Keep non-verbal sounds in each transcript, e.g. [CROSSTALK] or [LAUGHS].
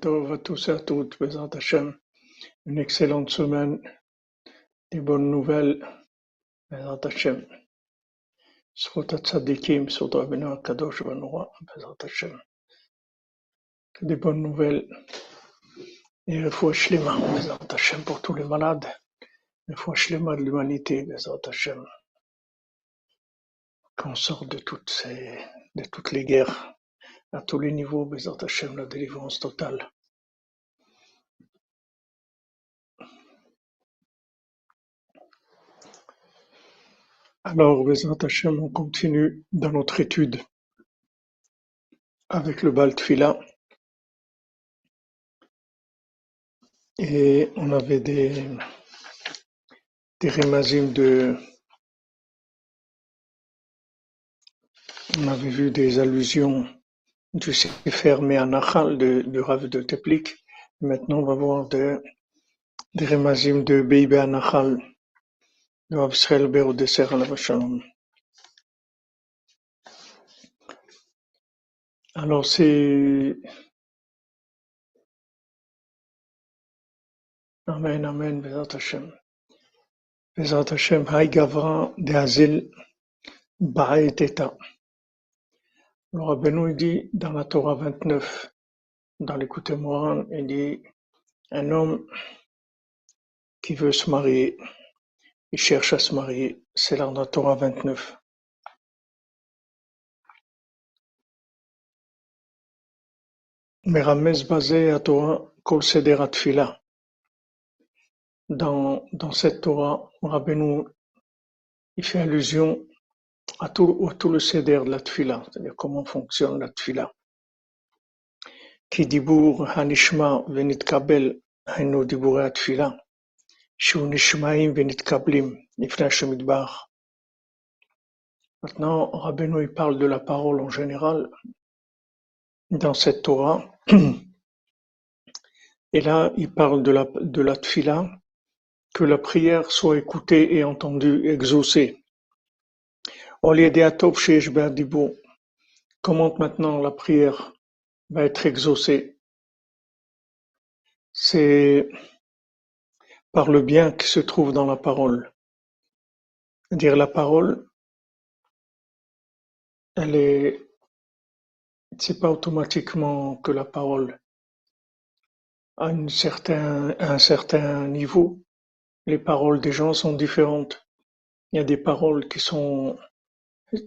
Tov à tous et à toutes, Bezrat Hashem. Une excellente semaine, des bonnes nouvelles, Bezrat Hashem. Zchut Tzadikim, Zchut Rabbeinu HaKadosh Vanoa, Bezrat Hashem. Des bonnes nouvelles et refoua shlema, Bezrat Hashem, pour tous les malades. Refoua shlema de l'humanité, Bezrat Hashem. Qu'on sorte de toutes ces, de toutes les guerres, à tous les niveaux, Bezrat Hashem, la délivrance totale. Alors, Bezrat Hashem, on continue dans notre étude avec le Bal Tfila. Et on avait des, des remazim de. On avait vu des allusions du Sefer Me'anachal de, de Rav de Teplik. Maintenant, on va voir des, des remazim de Beibe Anachal de Rav Israël Ber Alav Shalom. Alors, c'est. Amen, Amen, Bezrat Hashem. Bezrat Hashem, Hay Gavra de Azil Ba'et. Le Rabbeinu il dit dans la Torah 29, dans l'écoute Moran, il dit un homme qui veut se marier, il cherche à se marier, c'est dans la Torah 29. Merames basé à Torah Kol Seder Atfila. Dans, dans cette Torah, Rabbeinu il fait allusion à tout, à tout le Seder de la Tfila, c'est-à-dire comment fonctionne la Tfila. כי דיבור הנשמע ונתקבל היינו דיבורי התפילה, שהוא נשמעים ונתקבלים לפני השם יתברך. Maintenant, Rabbeinu il parle de la parole en général dans cette Torah. [CLEARS THROAT] Et là, il parle de la, de la tfila, que la prière soit écoutée et entendue, exaucée. On a maintenant la prière va être exaucée C'est par le bien qui se trouve dans la parole. Dire la parole, elle est, c'est pas automatiquement que la parole à un certain niveau, les paroles des gens sont différentes. Il y a des paroles qui sont,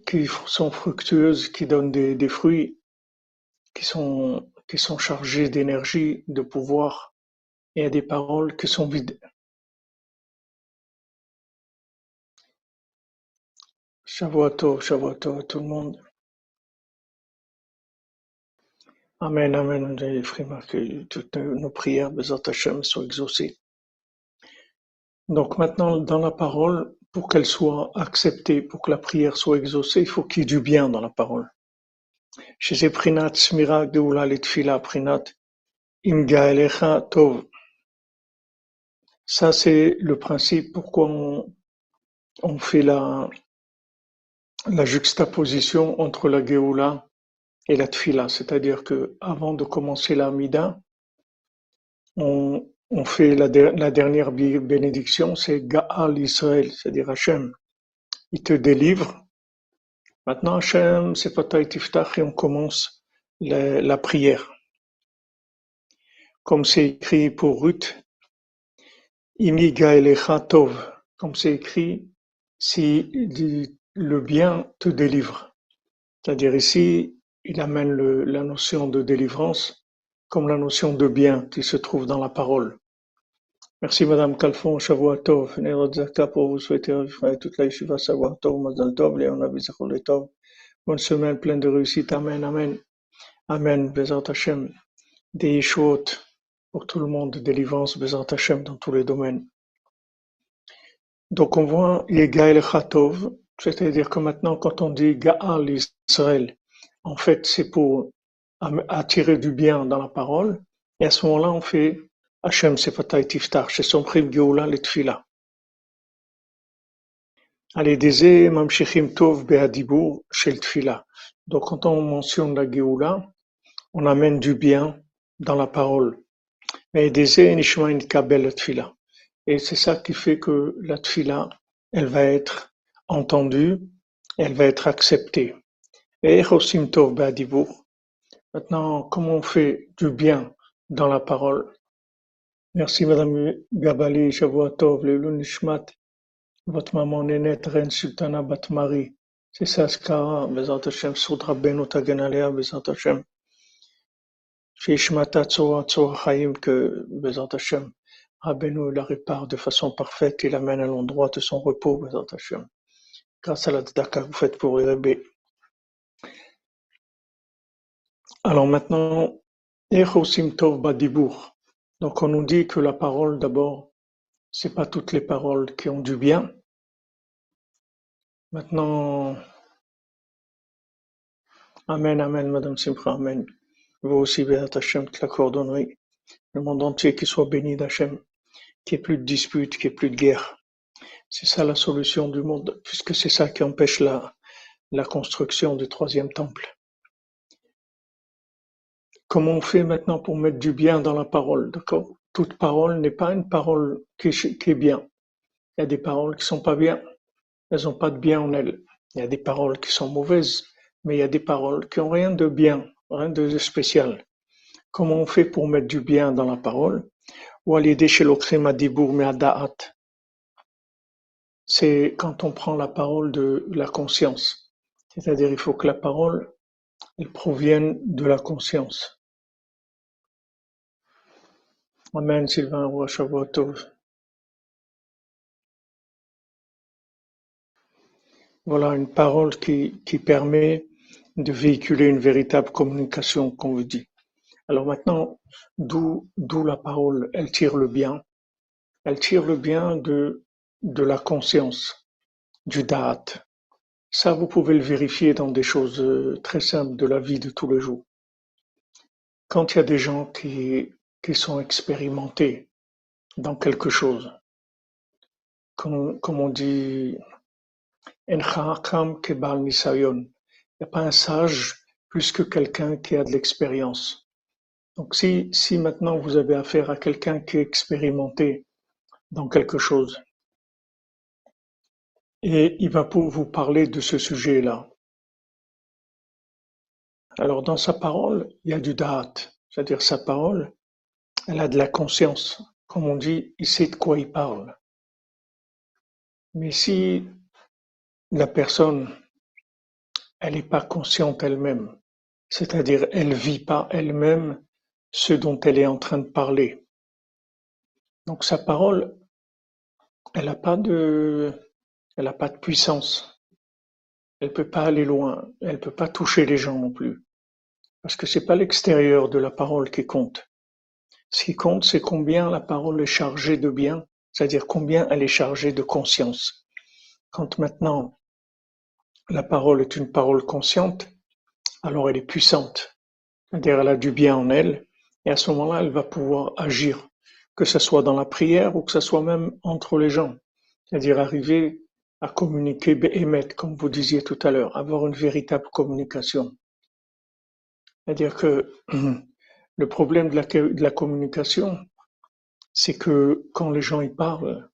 qui sont fructueuses, qui donnent des, fruits, qui sont, qui sont chargées d'énergie, de pouvoir. Et a des paroles qui sont vides. Shavuot Shavuot à tout le monde. Amen, Amen. J'ai frère que toutes nos prières, Bezat Hashem, soient exaucées. Donc maintenant, dans la parole, pour qu'elle soit acceptée, pour que la prière soit exaucée, il faut qu'il y ait du bien dans la parole. Chez Prinat Smira Geoula Litfila Prinat Imga Elecha Tov. Ça, c'est le principe pourquoi on, fait la, la juxtaposition entre la Geoula et la Tfila. C'est-à-dire que avant de commencer la Mida, on, on fait la, der- la dernière bénédiction, c'est Gaal Israël, c'est-à-dire Hachem. Il te délivre. Maintenant, Hachem, c'est Fatah Tiftach et on commence la, prière. Comme c'est écrit pour Ruth, Imi Gaelecha Tov. Comme c'est écrit, si le bien te délivre. C'est-à-dire ici, il amène la notion de délivrance comme la notion de bien qui se trouve dans la parole. Merci Madame Calfon, Shavua Tov, pour vous souhaiter toute la Yeshiva Shavua Tov, Mazal Tov, Léon Abizachol Tov. Bonne semaine pleine de réussite. Amen, Amen. Amen, Bezat Hashem. Des Yeshuot pour tout le monde, de délivrance, Bezat Hashem dans tous les domaines. Donc on voit Yegael Chatov, c'est-à-dire que maintenant quand on dit Gaal Israël, en fait c'est pour am- attirer du bien dans la parole, et à ce moment-là on fait Hachem Sefatay Tiftar, chez son prime Geoula le Tfila. Allez, Dezé Mamshechim Tov Be'adibur chez le Tfila. Donc quand on mentionne la Geoula, on amène du bien dans la parole. Et c'est ça qui fait que la tfila, elle va être entendue, elle va être acceptée. Et Maintenant, comment on fait du bien dans la parole? Merci Madame Gabali, Shavuatov, le Nishmat, votre maman Nénette, Reine Sultana Batmari. C'est qu'a Bezat Hashem, Soudra Beno Taganalea, Bezat Hashem. Shishmata Chaim, que Bezat Hashem, Rabbeinu la répare de façon parfaite et l'amène à l'endroit de son repos, Bezat Hashem. Grâce à la que vous faites pour Rebbe. Alors maintenant. Donc on nous dit que la parole d'abord, c'est pas toutes les paroles qui ont du bien. Maintenant, Amen, Amen, Madame Simcha, Amen. Vous aussi, Béat Hachem, que la cordonnerie, le monde entier qui soit béni d'Hachem, qu'il n'y ait plus de disputes, qu'il n'y ait plus de guerre. C'est ça la solution du monde, puisque c'est ça qui empêche la construction du troisième temple. Comment on fait maintenant pour mettre du bien dans la parole, Toute parole n'est pas une parole qui est, bien. Il y a des paroles qui sont pas bien. Elles n'ont pas de bien en elles. Il y a des paroles qui sont mauvaises, mais il y a des paroles qui ont rien de bien, rien de spécial. Comment on fait pour mettre du bien dans la parole? C'est quand on prend la parole de la conscience. C'est-à-dire, il faut que la parole, elle provienne de la conscience. Amen, Sylvain Voilà une parole qui, qui permet de véhiculer une véritable communication, comme vous dit. Alors maintenant, d'où, d'où la parole, elle tire le bien. Elle tire le bien de, de la conscience, du date. Ça, vous pouvez le vérifier dans des choses euh, très simples de la vie de tous les jours. Quand il y a des gens qui, qui sont expérimentés dans quelque chose. Comme, on dit, il n'y a pas un sage plus que quelqu'un qui a de l'expérience. Donc si, si maintenant vous avez affaire à quelqu'un qui est expérimenté dans quelque chose, et il va pour vous parler de ce sujet-là. Alors dans sa parole, il y a du date, c'est-à-dire sa parole, elle a de la conscience. Comme on dit, il sait de quoi il parle. Mais si la personne, elle n'est pas consciente elle-même, c'est-à-dire elle vit pas elle-même ce dont elle est en train de parler. Donc sa parole, elle n'a pas de, elle a pas de puissance. Elle peut pas aller loin. Elle peut pas toucher les gens non plus. Parce que c'est pas l'extérieur de la parole qui compte. Ce qui compte, c'est combien la parole est chargée de bien, c'est-à-dire combien elle est chargée de conscience. Quand maintenant la parole est une parole consciente, alors elle est puissante, c'est-à-dire elle a du bien en elle, et à ce moment-là, elle va pouvoir agir, que ce soit dans la prière ou que ce soit même entre les gens, c'est-à-dire arriver à communiquer émettre, comme vous disiez tout à l'heure, avoir une véritable communication. C'est-à-dire que [CLEARS THROAT] Le problème de la, communication, c'est que quand les gens y parlent,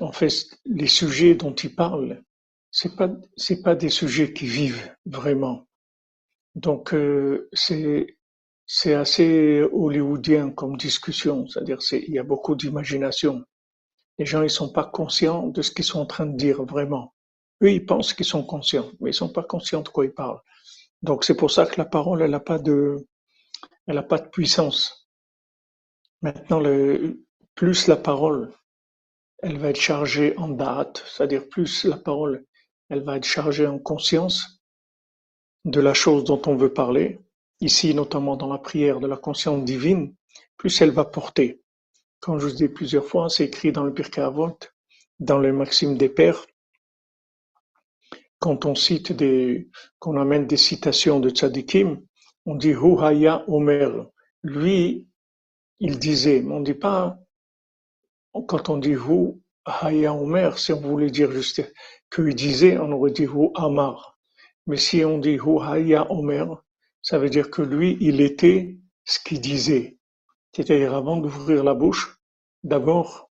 en fait, les sujets dont ils parlent, c'est pas c'est pas des sujets qui vivent vraiment. Donc euh, c'est c'est assez hollywoodien comme discussion, c'est-à-dire c'est il y a beaucoup d'imagination. Les gens ils sont pas conscients de ce qu'ils sont en train de dire vraiment. Eux ils pensent qu'ils sont conscients, mais ils sont pas conscients de quoi ils parlent. Donc c'est pour ça que la parole elle n'a pas de elle n'a pas de puissance. Maintenant, le, plus la parole, elle va être chargée en date, c'est-à-dire plus la parole, elle va être chargée en conscience de la chose dont on veut parler, ici notamment dans la prière de la conscience divine, plus elle va porter. Comme je vous dis plusieurs fois, c'est écrit dans le Pirkei Avot, dans les Maximes des Pères, quand on cite des, qu'on amène des citations de tzadikim, on dit Haya Omer. Lui, il disait, mais on ne dit pas, quand on dit Hu Haya Omer, si on voulait dire juste qu'il disait, on aurait dit Hu Amar. Mais si on dit Hu Haya Omer, ça veut dire que lui, il était ce qu'il disait. C'est-à-dire avant d'ouvrir la bouche, d'abord,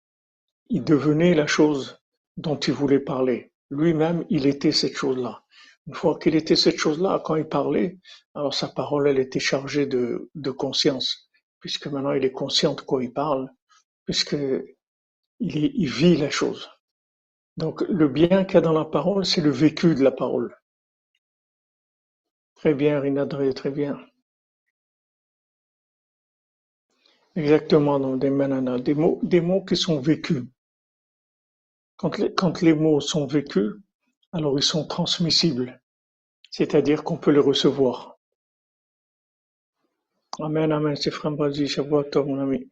il devenait la chose dont il voulait parler. Lui-même, il était cette chose-là. Une fois qu'il était cette chose-là, quand il parlait, alors sa parole, elle était chargée de, conscience, puisque maintenant il est conscient de quoi il parle, puisque il, vit la chose. Donc le bien qu'il y a dans la parole, c'est le vécu de la parole. Très bien, Rinadré, très bien. Exactement, non, des manana, des mots, des mots qui sont vécus. Quand les, quand les mots sont vécus, alors ils sont transmissibles, c'est-à-dire qu'on peut les recevoir. Amen, amen, c'est Frère Bazi, toi, mon ami.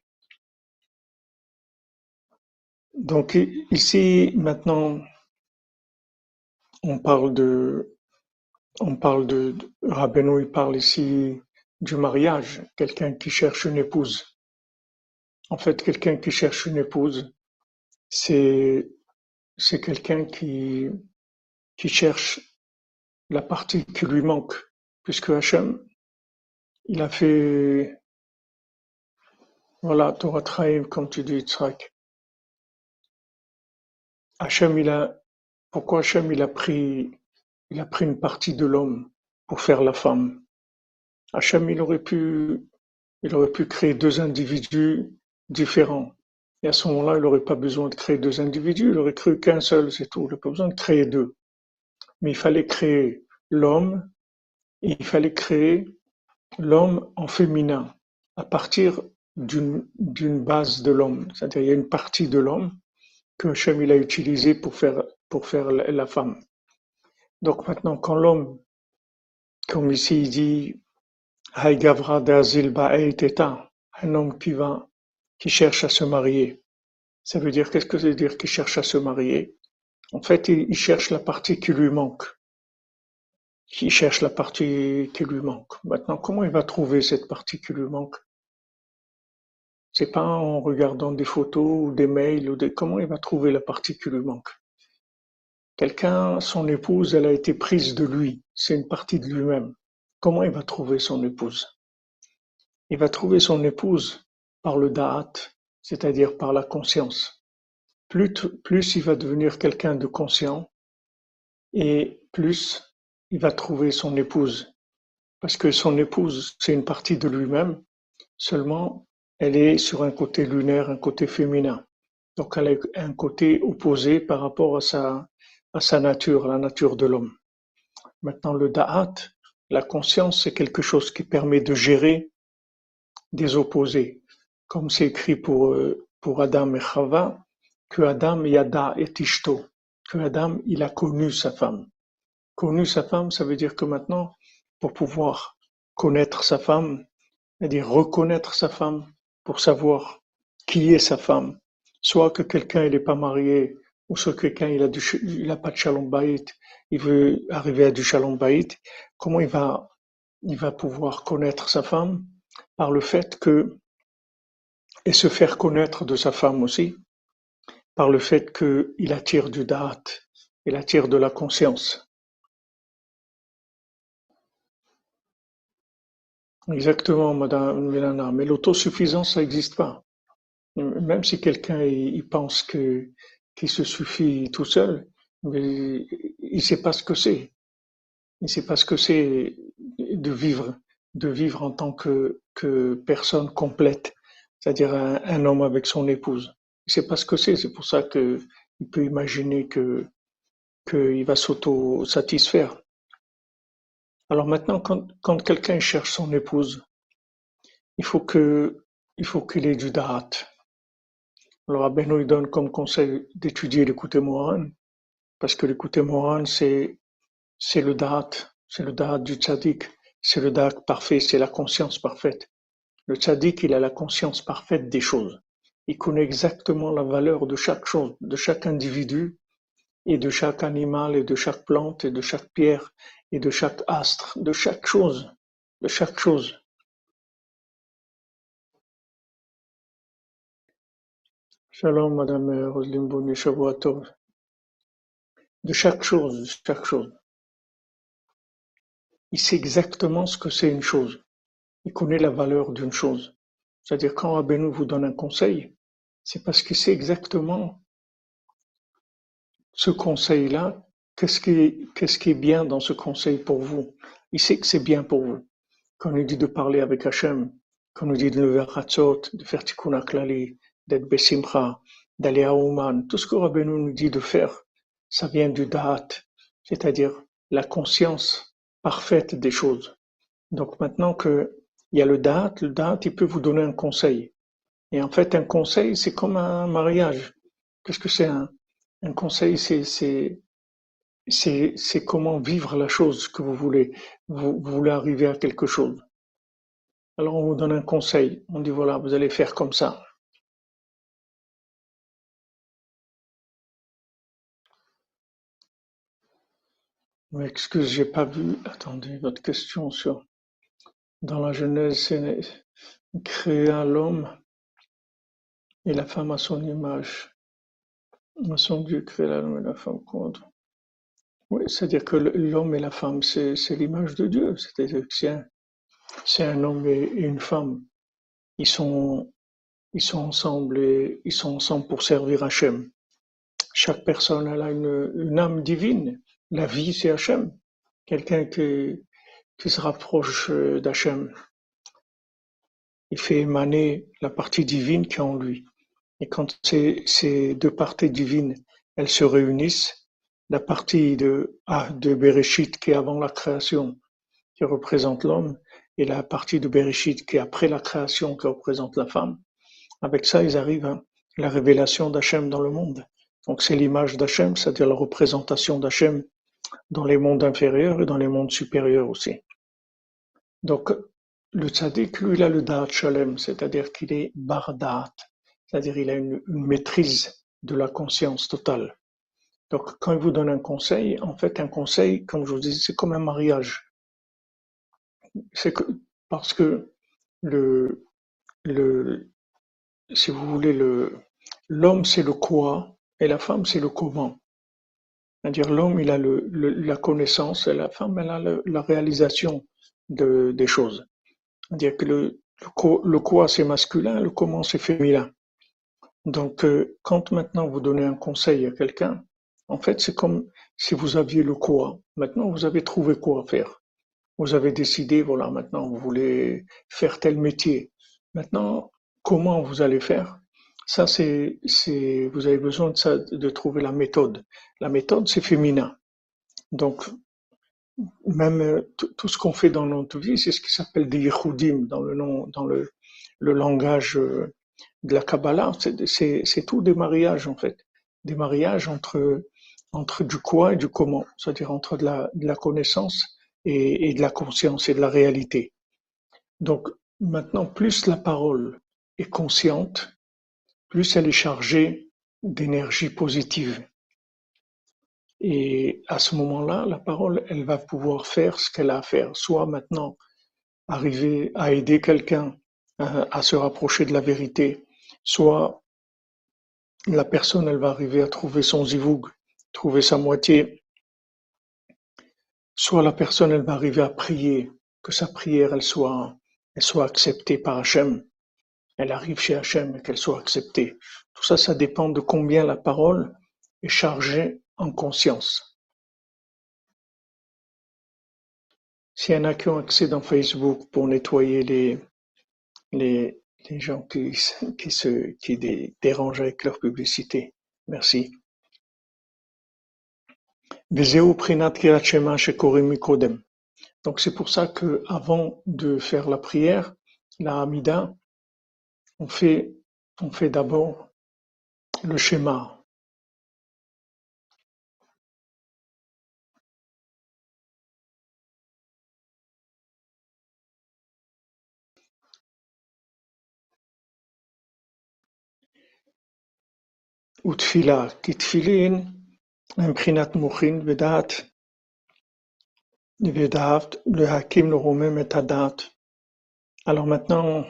Donc ici, maintenant, on parle de, on parle de, il parle ici du mariage, quelqu'un qui cherche une épouse. En fait, quelqu'un qui cherche une épouse, c'est c'est quelqu'un qui qui cherche la partie qui lui manque, puisque Hachem, il a fait voilà, Torah Traim, comme tu dis, Tzrak. Hachem, il a pourquoi Hachem il a pris il a pris une partie de l'homme pour faire la femme? Hachem, il aurait pu il aurait pu créer deux individus différents. Et à ce moment-là, il n'aurait pas besoin de créer deux individus, il aurait créé qu'un seul, c'est tout. Il n'a pas besoin de créer deux. Mais il fallait créer l'homme, il fallait créer l'homme en féminin, à partir d'une base de l'homme. C'est-à-dire, il y a une partie de l'homme que Hachem a utilisé pour faire, la, femme. Donc maintenant, quand l'homme, comme ici il dit, Gavra un homme qui va qui cherche à se marier. Ça veut dire, qu'est-ce que ça veut dire qu'il cherche à se marier? En fait, il, cherche la partie qui lui manque. Il cherche la partie qui lui manque. Maintenant, comment il va trouver cette partie qui lui manque? C'est pas en regardant des photos ou des mails ou des. Comment il va trouver la partie qui lui manque? Quelqu'un, son épouse, elle a été prise de lui. C'est une partie de lui-même. Comment il va trouver son épouse? Il va trouver son épouse par le da'at, c'est-à-dire par la conscience. Plus, il va devenir quelqu'un de conscient et plus il va trouver son épouse. Parce que son épouse, c'est une partie de lui-même, seulement elle est sur un côté lunaire, un côté féminin. Donc elle a un côté opposé par rapport à sa, à sa nature, à la nature de l'homme. Maintenant, le da'at, la conscience, c'est quelque chose qui permet de gérer des opposés comme c'est écrit pour, euh, pour Adam et Chava, que Adam yada et tishto, que Adam il a connu sa femme. Connu sa femme, ça veut dire que maintenant, pour pouvoir connaître sa femme, c'est-à-dire reconnaître sa femme, pour savoir qui est sa femme, soit que quelqu'un n'est pas marié, ou soit que quelqu'un il a, du, il a pas de shalom bayit, il veut arriver à du shalom bayit, comment il va, il va pouvoir connaître sa femme? Par le fait que et se faire connaître de sa femme aussi, par le fait qu'il attire du da'at, il attire de la conscience. Exactement, Madame Mélana. Mais l'autosuffisance, ça n'existe pas. Même si quelqu'un il pense que qu'il se suffit tout seul, il ne sait pas ce que c'est. Il ne sait pas ce que c'est de vivre, de vivre en tant que, que personne complète c'est-à-dire un, homme avec son épouse. Il sait pas ce que c'est, c'est pour ça que il peut imaginer que qu'il va s'auto-satisfaire. Alors maintenant, quand, quelqu'un cherche son épouse, il faut que il qu'il ait du da'at. Alors Abeno il donne comme conseil d'étudier l'écouté Moran, parce que l'écouté Moran c'est c'est le da'at, c'est le da'at du tzaddik, c'est le da'at parfait, c'est la conscience parfaite. Le tzaddik, il a la conscience parfaite des choses. Il connaît exactement la valeur de chaque chose, de chaque individu, et de chaque animal, et de chaque plante, et de chaque pierre, et de chaque astre, de chaque chose, de chaque chose. Shalom, Madame Roselyne Bonnet, De chaque chose, chaque chose. Il sait exactement ce que c'est une chose. il connaît la valeur d'une chose. C'est-à-dire quand Rabbeinu vous donne un conseil, c'est parce qu'il sait exactement ce conseil-là, qu'est-ce qui, est, bien dans ce conseil pour vous. Il sait que c'est bien pour vous. Quand on nous dit de parler avec Hachem, quand on nous dit de lever Ratzot, de faire Tikkun Klali, d'être Besimcha, d'aller à Ouman, tout ce que Rabbeinu nous dit de faire, ça vient du Da'at, c'est-à-dire la conscience parfaite des choses. Donc maintenant que il y a le Da'at, le Da'at, il peut vous donner un conseil. Et en fait, un conseil, c'est comme un mariage. Qu'est-ce que c'est un, conseil? C'est, comment vivre la chose que vous voulez. Vous, vous voulez arriver à quelque chose. Alors on vous donne un conseil. On dit voilà, vous allez faire comme ça. Excuse, j'ai pas vu. Attendez, votre question sur dans la Genèse, créa l'homme et la femme à son image. Son Dieu créa l'homme et la femme contre. Oui, c'est-à-dire que l'homme et la femme, c'est l'image de Dieu. C'est-à-dire que c'est un, c'est un homme et une femme. Ils sont, ils sont ensemble et ils sont ensemble pour servir Hachem. Chaque personne a une, une âme divine. La vie, c'est Hachem. Quelqu'un qui, qui se rapproche euh, d'Hachem. Il fait émaner la partie divine qui est en lui. Et quand ces, deux parties divines, elles se réunissent, la partie de, ah, de Bereshit qui est avant la création, qui représente l'homme, et la partie de Bereshit qui est après la création, qui représente la femme, avec ça, ils arrivent à la révélation d'Hachem dans le monde. Donc c'est l'image d'Hachem, c'est-à-dire la représentation d'Hachem dans les mondes inférieurs et dans les mondes supérieurs aussi. Donc, le tzaddik, lui, il a le da'at shalem, c'est-à-dire qu'il est bardat, c'est-à-dire il a une, maîtrise de la conscience totale. Donc, quand il vous donne un conseil, en fait, un conseil, comme je vous dis, c'est comme un mariage. C'est que, parce que le, le, si vous voulez, le, l'homme c'est le quoi et la femme c'est le comment. C'est-à-dire l'homme il a le, la connaissance et la femme elle a la réalisation de, des choses. C'est-à-dire que le, le quoi c'est masculin, le comment c'est féminin. Donc euh, quand maintenant vous donnez un conseil à quelqu'un, en fait c'est comme si vous aviez le quoi. Maintenant vous avez trouvé quoi faire. Vous avez décidé, voilà, maintenant vous voulez faire tel métier. Maintenant, comment vous allez faire? Ça, c'est, vous avez besoin de ça, de trouver la méthode. La méthode, c'est féminin. Donc, même euh, tout ce qu'on fait dans notre vie, c'est ce qui s'appelle des yichudim dans le langage euh, de la Kabbalah. C'est tout des mariages en fait, des mariages entre du quoi et du comment, c'est-à-dire entre de la, connaissance et, de la conscience et de la réalité. Donc maintenant, plus la parole est consciente, plus elle est chargée d'énergie positive. Et à ce moment-là, la parole, elle va pouvoir faire ce qu'elle a à faire. Soit maintenant arriver à aider quelqu'un à, à se rapprocher de la vérité, soit la personne, elle va arriver à trouver son zivoug, trouver sa moitié, soit la personne, elle va arriver à prier, que sa prière, elle soit, elle soit acceptée par Hachem. Elle arrive chez Hachem et qu'elle soit acceptée. Tout ça, ça dépend de combien la parole est chargée. S'il y en a qui ont accès dans Facebook pour nettoyer les, les, les gens qui, qui, se, qui dérangent avec leur publicité, merci. Donc c'est pour ça que avant de faire la prière, la Hamida, on fait, on fait d'abord le schéma, ותפילה, כי תפילין הם מבחינת מוחין ודעת, ודעת להקים לרומם את הדעת. Alors maintenant,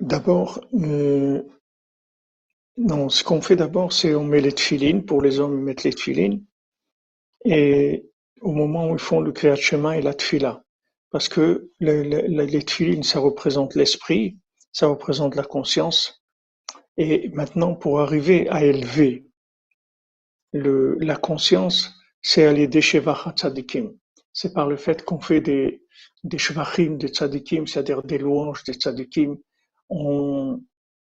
d'abord, euh, non, ce qu'on fait d'abord, c'est on met les tfilines, pour les hommes, ils mettent les tfilines, et au moment où ils font le Kriyat Shema et la tfila, parce que les, les, ça représente l'esprit, ça représente la conscience. et maintenant, pour arriver à élever le, la conscience, c'est aller des Shevacha Tzadikim. C'est par le fait qu'on fait des, des des Tzadikim, c'est-à-dire des louanges des Tzadikim. On,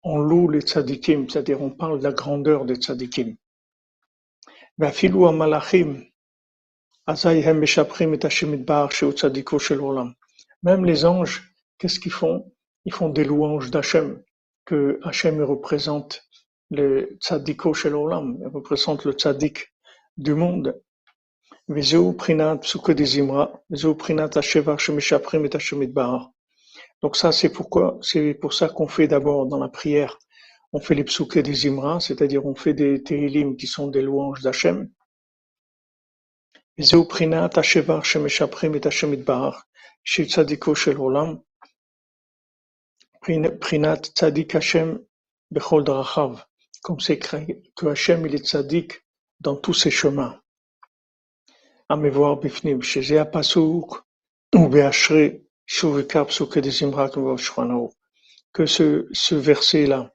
on loue les Tzadikim, c'est-à-dire on parle de la grandeur des Tzadikim. Même les anges, qu'est-ce qu'ils font? Ils font des louanges d'Hachem que Hachem représente le tzaddiko shel olam, il représente le tzaddik du monde. Donc ça, c'est pourquoi, c'est pour ça qu'on fait d'abord dans la prière, on fait les psuke des imra, c'est-à-dire on fait des télim qui sont des louanges d'Hachem. Zeu prinat Hashevar Shemesh et Hashemit Bahar, chez Tzadiko Shel Olam, Prinat Tzadik Hachem Bechol Darachav, comme c'est écrit que Hachem il est Tzadik dans tous ses chemins. À me voir Bifnim, chez Pasuk, ou Beachre, Shuvika Psuke des Imrat, que ce, ce verset-là,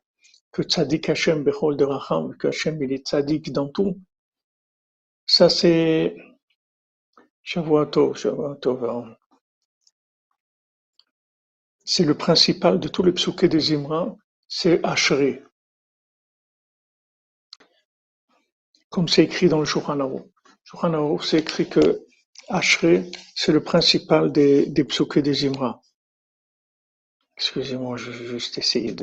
que Tzadik Hachem Bechol Darachav, que Hachem il est Tzadik dans tout, ça c'est Shavuatov, Shavuatov. Hein c'est le principal de tous les psuké des Imra, c'est Ashri. Comme c'est écrit dans le Shulchan Aruch. c'est écrit que Ashri, c'est le principal des, des des Imra. Excusez-moi, je vais juste essayer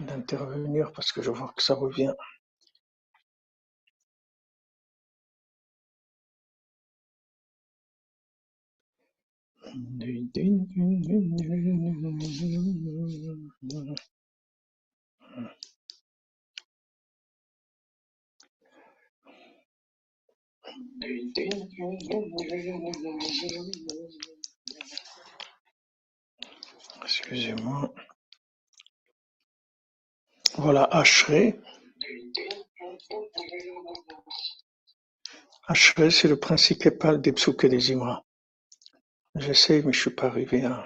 d'intervenir parce que je vois que ça revient. Excusez-moi. Voilà, Ashré. Ashré, c'est le principal des des Imra. J'essaie, mais je suis pas arrivé à,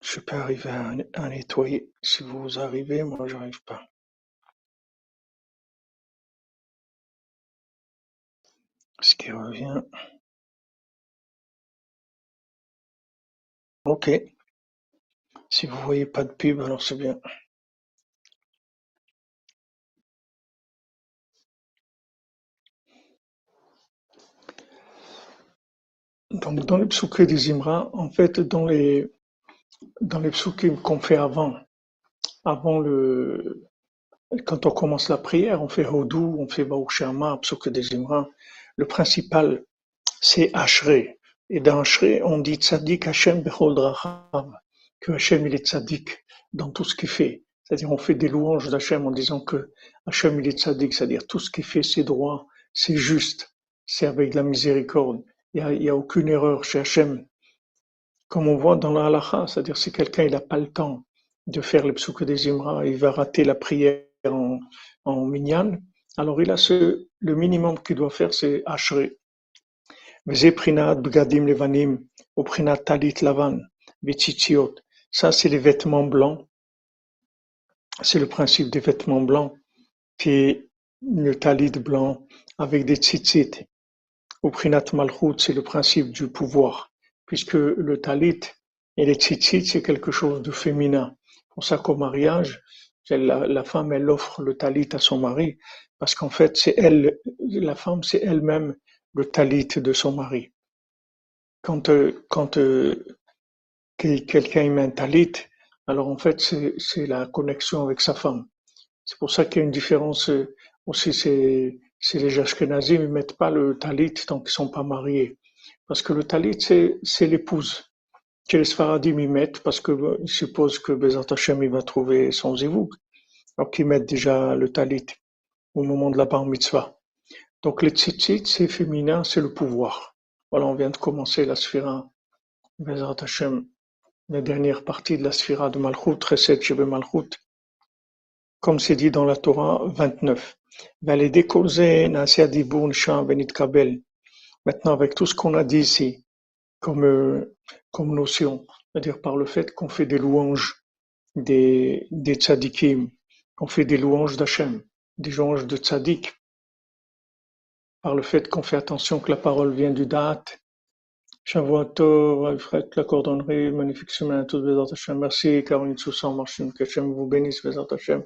je suis pas arrivé à, nettoyer. Si vous arrivez, moi, j'arrive pas. Ce qui revient. Ok. Si vous voyez pas de pub, alors c'est bien. Dans les psuké des Imra, en fait, dans les, dans psukim qu'on fait avant, avant le, quand on commence la prière, on fait Hodou, on fait Baouchama, psuké des Imra. Le principal, c'est Ashré. Et dans Ashré, on dit Tzadik Hashem Bechol que Hashem il est Tzadik dans tout ce qu'il fait. C'est-à-dire, on fait des louanges d'Hachem en disant que Hashem il est Tzadik, c'est-à-dire tout ce qu'il fait, c'est droit, c'est juste, c'est avec la miséricorde. Il n'y a, a, aucune erreur chez Hachem. Comme on voit dans la halakha, c'est-à-dire si quelqu'un n'a pas le temps de faire le psouk des Imra, il va rater la prière en, en minyan, alors il a ce, le minimum qu'il doit faire, c'est Ashre. bgadim levanim, talit lavan, Ça, c'est les vêtements blancs. C'est le principe des vêtements blancs, qui est le talit blanc avec des tzitzit. Au Prinat Malchut, c'est le principe du pouvoir, puisque le talit et les tzitzit, c'est quelque chose de féminin. Pour ça qu'au mariage, la, la, femme, elle offre le talit à son mari, parce qu'en fait, c'est elle, la femme, c'est elle-même le talit de son mari. Quand, euh, quand euh, quelqu'un met un talit, alors en fait, c'est la connexion avec sa femme. C'est pour ça qu'il y a une différence euh, aussi, c'est c'est les Ashkenazim, ils mettent pas le talit tant qu'ils sont pas mariés. Parce que le talit, c'est l'épouse. Que les Sfaradim y mettent parce qu'ils supposent que Bezat Hashem, il va trouver son zivouk. Donc, ils mettent déjà le talit au moment de la bar mitzvah. Donc, les tzitzit, c'est féminin, c'est le pouvoir. Voilà, on vient de commencer la sphira Bezat Hashem, la dernière partie de la sphira de Malchut, Chesed Shebe Malchut, comme c'est dit dans la Torah 29. Maintenant, avec tout ce qu'on a dit ici, comme, euh, comme notion, c'est-à-dire par le fait qu'on fait des louanges des, des tzadikim, qu'on fait des louanges d'Hachem, des louanges de tzadik, par le fait qu'on fait attention que la parole vient du date. Shavuot Alfred, la cordonnerie, magnifique semaine à tous, Bézat Hashem. Merci, Caroline Soussan, Marchim, que Hashem vous bénisse, Bézat Hashem.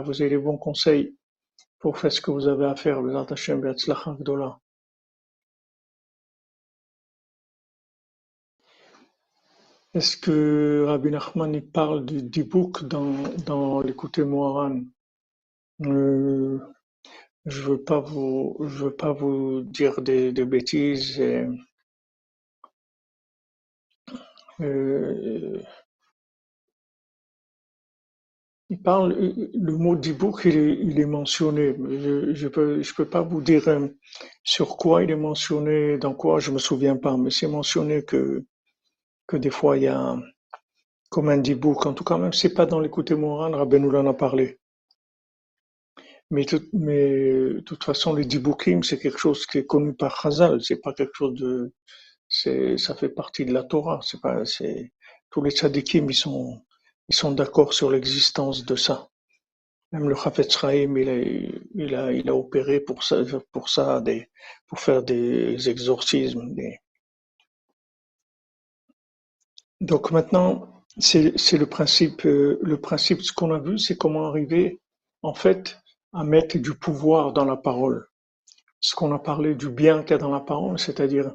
Vous avez bons conseils pour faire ce que vous avez à faire. Est-ce que Rabbi Nachman parle du Dibouk dans, dans l'écouté Moharan? Euh, Je je veux pas vous dire des, bêtises. Euh, il parle le mot Dibouk il est, mentionné. Je, je peux pas vous dire euh, sur quoi il est mentionné, dans quoi je me souviens pas, mais c'est mentionné que que des fois il y a comme un dibouk, en tout cas même c'est pas dans l'écouté moral, Rabbeinu en a parlé. Mais, tout, mais de toute façon, les diboukim, c'est quelque chose qui est connu par Chazal, c'est pas quelque chose de, c'est, ça fait partie de la Torah, c'est pas, c'est, tous les tzadikim, ils sont, ils sont d'accord sur l'existence de ça. Même le Chafetz Chaim, il a, opéré pour ça, pour des, pour faire des exorcismes, donc maintenant, c'est c'est le principe, euh, le principe, ce qu'on a vu, c'est comment arriver, en fait, à mettre du pouvoir dans la parole. Ce qu'on a parlé du bien qu'il y a dans la parole, c'est-à-dire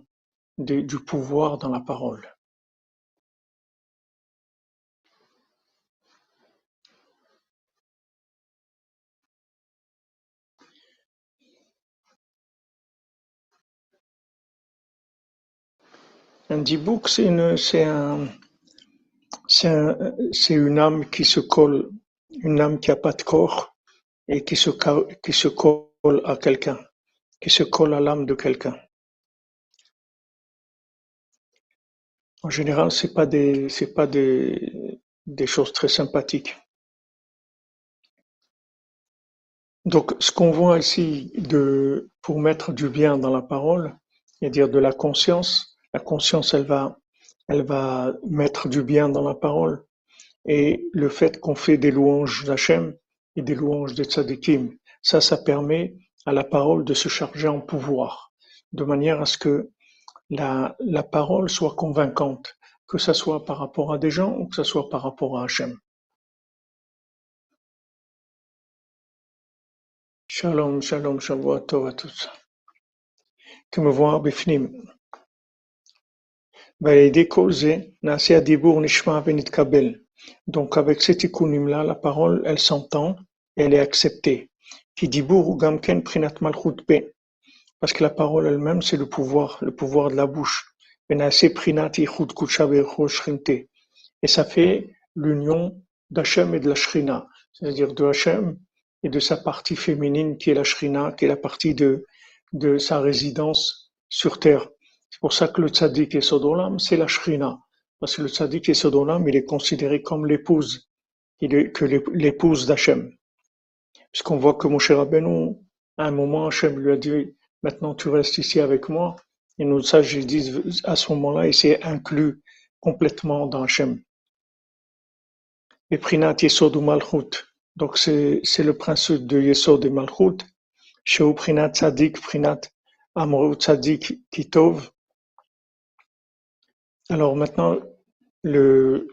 du pouvoir dans la parole. Un dibouk, c'est une, c'est un, c'est un, une âme qui se colle, une âme qui a pas de corps et qui se, qui se colle à quelqu'un, qui se colle à l'âme de quelqu'un. En général, c'est pas des, c'est pas des, des choses très sympathiques. Donc, ce qu'on voit ici de, pour mettre du bien dans la parole, c'est-à-dire de la conscience, la conscience, elle va, elle va mettre du bien dans la parole. Et le fait qu'on fait des louanges d'Hachem et des louanges de Tzadikim, ça, ça permet à la parole de se charger en pouvoir, de manière à ce que la, la parole soit convaincante, que ce soit par rapport à des gens ou que ce soit par rapport à Hachem. Shalom, shalom. Que me voir bifnim. Donc avec cet ikunim là, la parole, elle s'entend, elle est acceptée. Parce que la parole elle-même, c'est le pouvoir, le pouvoir de la bouche. Et ça fait l'union d'Hachem et de la Shrina, c'est-à-dire de Hachem et de sa partie féminine qui est la Shrina, qui est la partie de, de sa résidence sur terre. C'est pour ça que le tzaddik et Sodolam, c'est la shrina. Parce que le tzaddik et Sodolam, il est considéré comme l'épouse, il est que l'épouse d'Hachem. Puisqu'on voit que Moshe Rabbeinu, à un moment, Hachem lui a dit, maintenant tu restes ici avec moi. Et nos sages disent, à ce moment-là, il s'est inclus complètement dans Hachem. Et Prinat Yesod ou Malchut. Donc c'est, le principe de Yesod et Malchut. Chez Prinat Tzadik, Prinat Amru Tzadik Kitov. Alors maintenant, le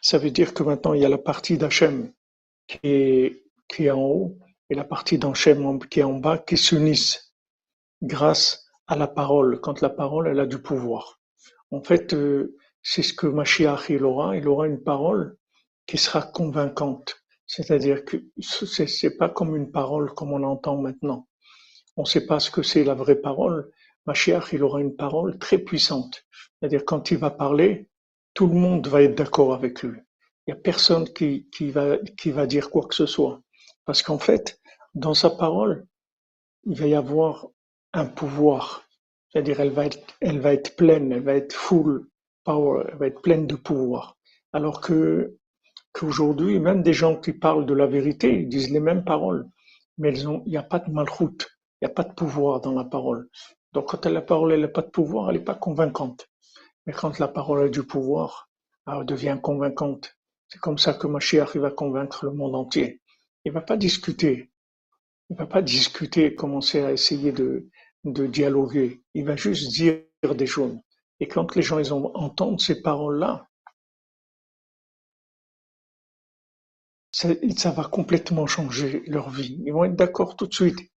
ça veut dire que maintenant il y a la partie d'Hachem qui est, qui est en haut et la partie d'Hachem qui est en bas qui s'unissent grâce à la parole, quand la parole elle a du pouvoir. En fait, euh, c'est ce que Mashiach il aura, il aura une parole qui sera convaincante. C'est-à-dire que c'est, pas comme une parole comme on entend maintenant. On ne sait pas ce que c'est la vraie parole, Mashiach, il aura une parole très puissante. C'est-à-dire, quand il va parler, tout le monde va être d'accord avec lui. Il n'y a personne qui, qui, va, qui va dire quoi que ce soit. Parce qu'en fait, dans sa parole, il va y avoir un pouvoir. C'est-à-dire, elle va être, elle va être pleine, elle va être full power, elle va être pleine de pouvoir. Alors que, qu'aujourd'hui, même des gens qui parlent de la vérité, ils disent les mêmes paroles, mais ils ont, il n'y a pas de malroute. Il n'y a pas de pouvoir dans la parole. Donc quand la parole n'a pas de pouvoir, elle n'est pas convaincante. Mais quand la parole a du pouvoir, elle devient convaincante. C'est comme ça que Mashiach va convaincre le monde entier. Il ne va pas discuter. Il ne va pas discuter, commencer à essayer de, dialoguer. Il va juste dire des choses. Et quand les gens ils entendent ces paroles-là, ça va complètement changer leur vie. Ils vont être d'accord tout de suite.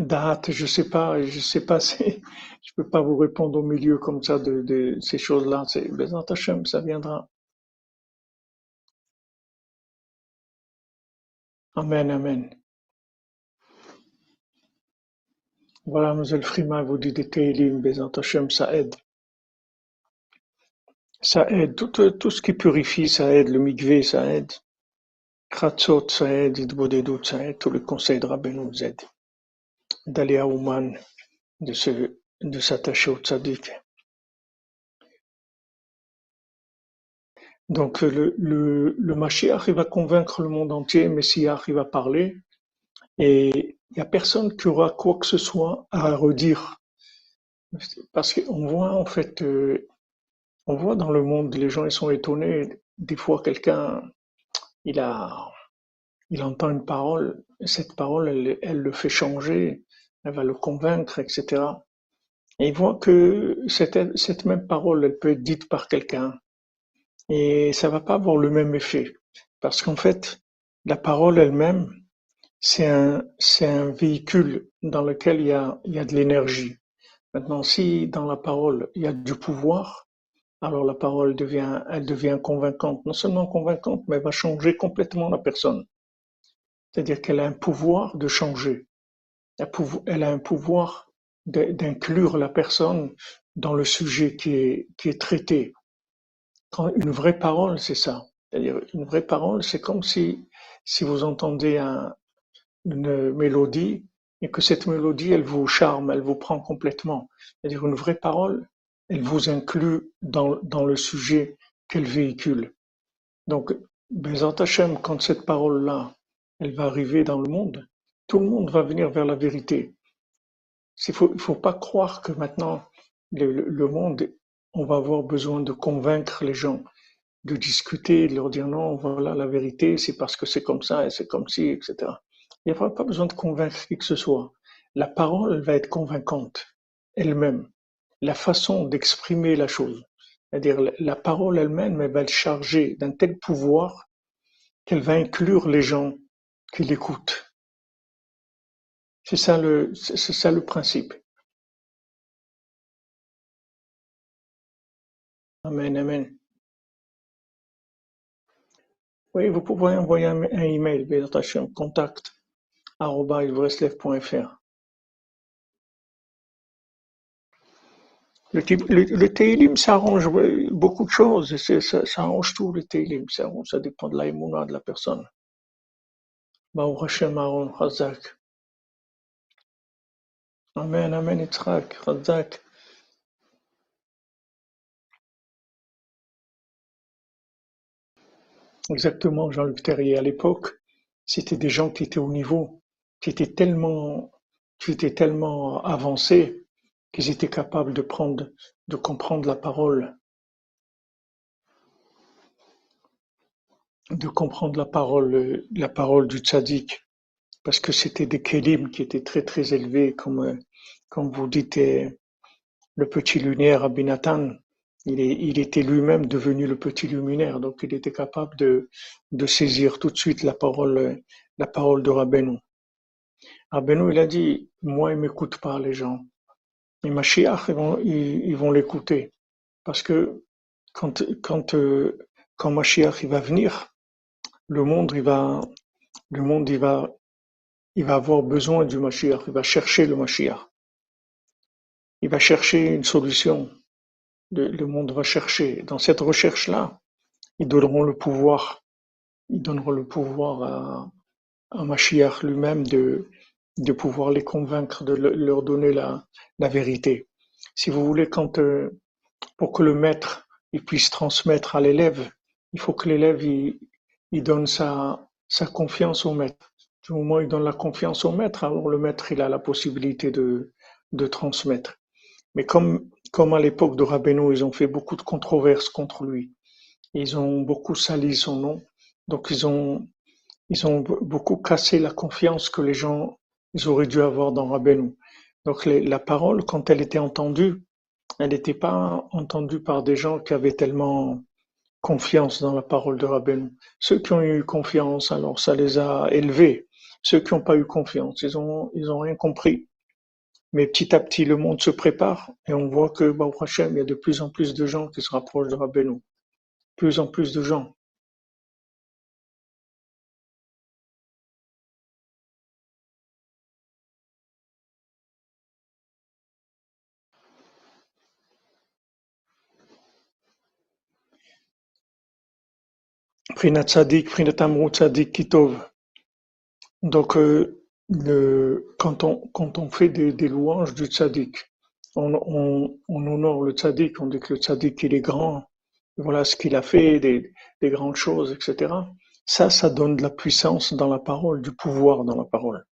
Date, je sais pas, je sais pas, [LAUGHS] je peux pas vous répondre au milieu comme ça de, ces choses-là. C'est Hashem, ça viendra. Amen, amen. Voilà, Mlle Frima vous dit des Teilim, Hashem, ça aide. Ça aide, tout, tout ce qui purifie, ça aide, le mikvé, ça aide. Kratzot, ça aide, Idbodedut, ça aide, tous les conseils de Rabbi nous aident d'aller à Ouman, de de s'attacher au tzaddik. Donc le, le, le Mashiach il va convaincre le monde entier, le Messie il va parler, et il n'y a personne qui aura quoi que ce soit à redire. Parce qu'on voit en fait, euh, on voit dans le monde, les gens ils sont étonnés. Des fois, quelqu'un, il a, il entend une parole, et cette parole, elle le fait changer, elle va le convaincre, etc. Et il voit que cette, cette même parole, elle peut être dite par quelqu'un et ça va pas avoir le même effet. Parce qu'en fait, la parole elle-même, c'est un, c'est un véhicule dans lequel il y a, il y a de l'énergie. Maintenant, si dans la parole, il y a du pouvoir, alors la parole devient, elle devient convaincante. Non seulement convaincante, mais elle va changer complètement la personne. C'est-à-dire qu'elle a un pouvoir de changer elle a un pouvoir d'inclure la personne dans le sujet qui est, traité. Quand une vraie parole, c'est ça. C'est-à-dire, une vraie parole, c'est comme si, vous entendez un, une mélodie et que cette mélodie, elle vous charme, elle vous prend complètement. C'est-à-dire, une vraie parole, elle vous inclut dans, le sujet qu'elle véhicule. Donc, Bezat quand cette parole-là, elle va arriver dans le monde, tout le monde va venir vers la vérité. Il faut, faut pas croire que maintenant, le, monde, on va avoir besoin de convaincre les gens, de discuter, de leur dire non, voilà la vérité, c'est parce que c'est comme ça et c'est comme ci, etc. Il n'y a pas besoin de convaincre qui que ce soit. La parole, elle va être convaincante elle-même. La façon d'exprimer la chose, c'est-à-dire la parole elle-même, elle va être chargée d'un tel pouvoir qu'elle va inclure les gens qui l'écoutent. C'est ça le, principe. Amen, amen. Oui, vous pouvez envoyer un, un email, contact, Le, le, le Teilim, ça arrange beaucoup de choses. Ça, arrange tout, le Teilim. Ça, ça dépend de l'aïmouna de la personne. Hashem Aaron Hazak. Amen, Amen, Yitzhak, Razak. Exactement, Jean-Luc Terrier. À l'époque, c'était des gens qui étaient au niveau, qui étaient tellement, qui étaient tellement avancés qu'ils étaient capables de prendre, de comprendre la parole, de comprendre la parole, la parole du tzaddik parce que c'était des kélim qui étaient très très élevés, comme, euh, comme vous dites, euh, le petit lunaire Abinatan, il, est, il était lui-même devenu le petit luminaire, donc il était capable de, de saisir tout de suite la parole, la parole de Rabbeinu. Rabbeinu, il a dit, moi, ils m'écoutent pas, les gens. Et Mashiach, ils vont, vont l'écouter. Parce que quand, quand, euh, quand Mashiach, il va venir, le monde, il va, le monde, il va il va avoir besoin du Mashiach, il va chercher le Mashiach. Il va chercher une solution. Le, monde va chercher. Dans cette recherche-là, ils donneront le pouvoir. Ils donneront le pouvoir à, à Mashiach lui-même de, de pouvoir les convaincre, de leur donner la, la vérité. Si vous voulez, euh, pour que le maître il puisse transmettre à l'élève, il faut que l'élève il donne sa, sa confiance au maître. Du moment où il donne la confiance au maître, alors le maître il a la possibilité de, de transmettre. Mais comme, comme à l'époque de Rabbeinu, ils ont fait beaucoup de controverses contre lui, ils ont beaucoup sali son nom, donc ils ont, ils ont beaucoup cassé la confiance que les gens ils auraient dû avoir dans Rabbeinu. Donc la parole, quand elle était entendue, elle n'était pas entendue par des gens qui avaient tellement confiance dans la parole de Rabbeinu. Ceux qui ont eu confiance, alors ça les a élevés. Ceux qui n'ont pas eu confiance, ils ont, rien compris. Mais petit à petit, le monde se prépare et on voit que, bah, au il y a de plus en plus de gens qui se rapprochent de Rabbeinu. Plus en plus de gens. Prinat Tzadik, Prinat Tzadik Kitov. Donc, euh, quand, on, fait des, louanges du tzaddik, on, on, on honore le tzaddik, on dit que le tzaddik il est grand, voilà ce qu'il a fait, des, des grandes choses, etc. Ça, ça donne de la puissance dans la parole, du pouvoir dans la parole.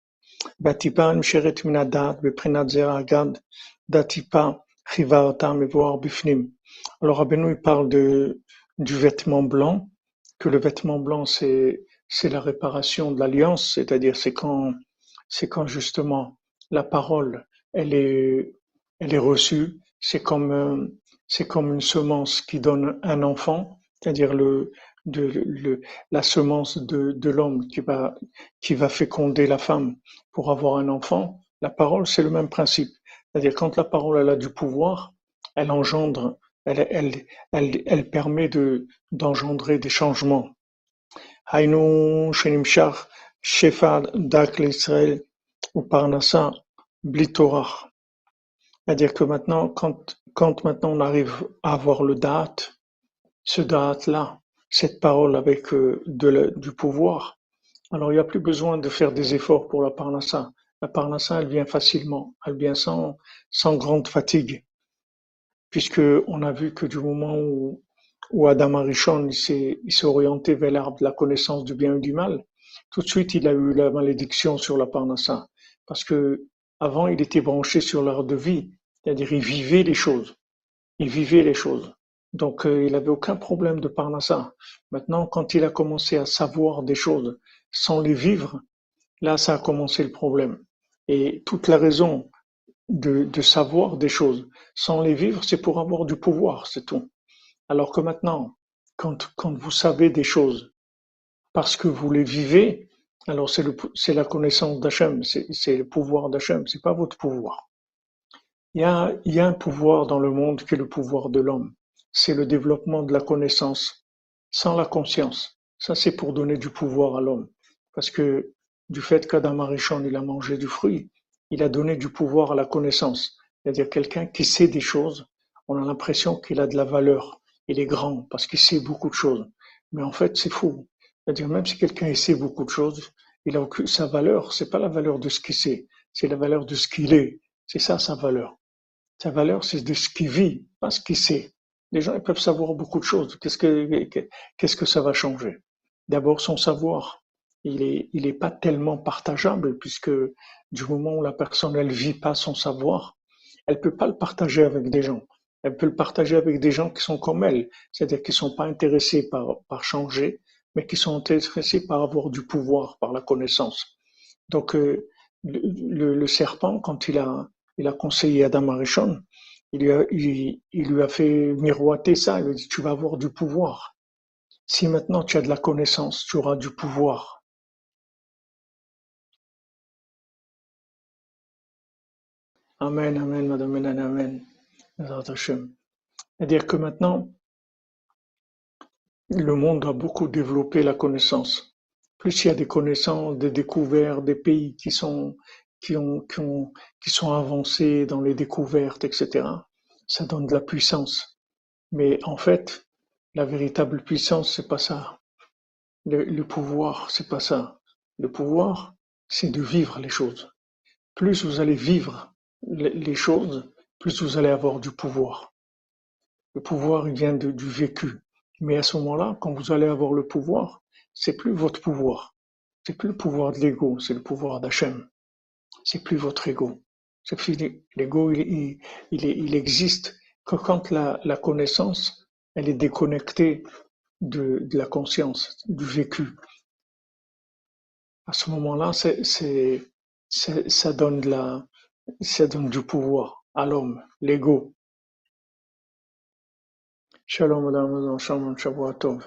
Batipa nsheret minadat datipa bifnim. Alors Rabbeinu il parle du vêtement blanc, que le vêtement blanc c'est c'est la réparation de l'alliance, c'est-à-dire c'est quand c'est quand justement la parole elle est elle est reçue, c'est comme euh, c'est comme une semence qui donne un enfant, c'est-à-dire le de le, la semence de, de l'homme qui va qui va féconder la femme pour avoir un enfant. La parole c'est le même principe, c'est-à-dire quand la parole elle a du pouvoir, elle engendre, elle elle elle, elle permet de d'engendrer des changements. היינו שנמשך שפע דק לישראל ופרנסה bli torah. C'est-à-dire que maintenant, quand, quand maintenant on arrive à avoir le date, ce date-là, cette parole avec euh, de la- du pouvoir, alors il n'y a plus besoin de faire des efforts pour la parnassa. La parnassa, elle vient facilement, elle vient sans, sans grande fatigue, puisque on a vu que du moment où où Adam Arishon s'est orienté vers l'arbre de la connaissance du bien et du mal, tout de suite il a eu la malédiction sur la parnassa. Parce que avant il était branché sur l'art de vie, c'est-à-dire il vivait les choses. Il vivait les choses. Donc euh, il avait aucun problème de parnassa. Maintenant, quand il a commencé à savoir des choses sans les vivre, là ça a commencé le problème. Et toute la raison de savoir des choses sans les vivre, c'est pour avoir du pouvoir, c'est tout. Alors que maintenant, quand, vous savez des choses parce que vous les vivez, alors c'est la connaissance d'Hachem, c'est, le pouvoir d'Hachem, c'est pas votre pouvoir. Il y a, un pouvoir dans le monde qui est le pouvoir de l'homme. C'est le développement de la connaissance sans la conscience. Ça, c'est pour donner du pouvoir à l'homme. Parce que du fait qu'Adam Arishon, il a mangé du fruit, il a donné du pouvoir à la connaissance. C'est-à-dire quelqu'un qui sait des choses, on a l'impression qu'il a de la valeur. Il est grand parce qu'il sait beaucoup de choses. Mais en fait, c'est faux. C'est-à-dire même si quelqu'un sait beaucoup de choses, il a sa valeur, c'est pas la valeur de ce qu'il sait, c'est la valeur de ce qu'il est. C'est ça sa valeur. Sa valeur, c'est de ce qu'il vit, pas ce qu'il sait. Les gens ils peuvent savoir beaucoup de choses. Qu'est-ce que qu'est-ce que ça va changer? D'abord, son savoir, il est il est pas tellement partageable puisque du moment où la personne elle vit pas son savoir, elle peut pas le partager avec des gens. Elle peut le partager avec des gens qui sont comme elle, c'est-à-dire qui sont pas intéressés par changer, mais qui sont intéressés par avoir du pouvoir, par la connaissance. Donc euh, le, serpent, quand il a il a conseillé Adam Arishon, il lui a, il lui a fait miroiter ça. Il lui a dit, tu vas avoir du pouvoir. Si maintenant tu as de la connaissance, tu auras du pouvoir. Amen, amen, madame, amen, amen. C'est-à-dire que maintenant, le monde a beaucoup développé la connaissance. Plus il y a des connaissances, des découvertes, des pays qui sont, qui ont, qui ont, qui sont avancés dans les découvertes, etc. Ça donne de la puissance. Mais en fait, la véritable puissance, c'est pas ça. Le, le pouvoir, c'est pas ça. Le pouvoir, c'est de vivre les choses. Plus vous allez vivre les choses, plus vous allez avoir du pouvoir. Le pouvoir, il vient du vécu. Mais à ce moment-là, quand vous allez avoir le pouvoir, c'est plus votre pouvoir. C'est plus le pouvoir de l'ego, c'est le pouvoir d'Hachem. C'est plus votre ego. L'ego, il, existe que quand la, connaissance, elle est déconnectée de, la conscience, du vécu. À ce moment-là, c'est, ça donne du pouvoir à l'homme, l'ego. Shalom madame, shalom, Shavua Tov.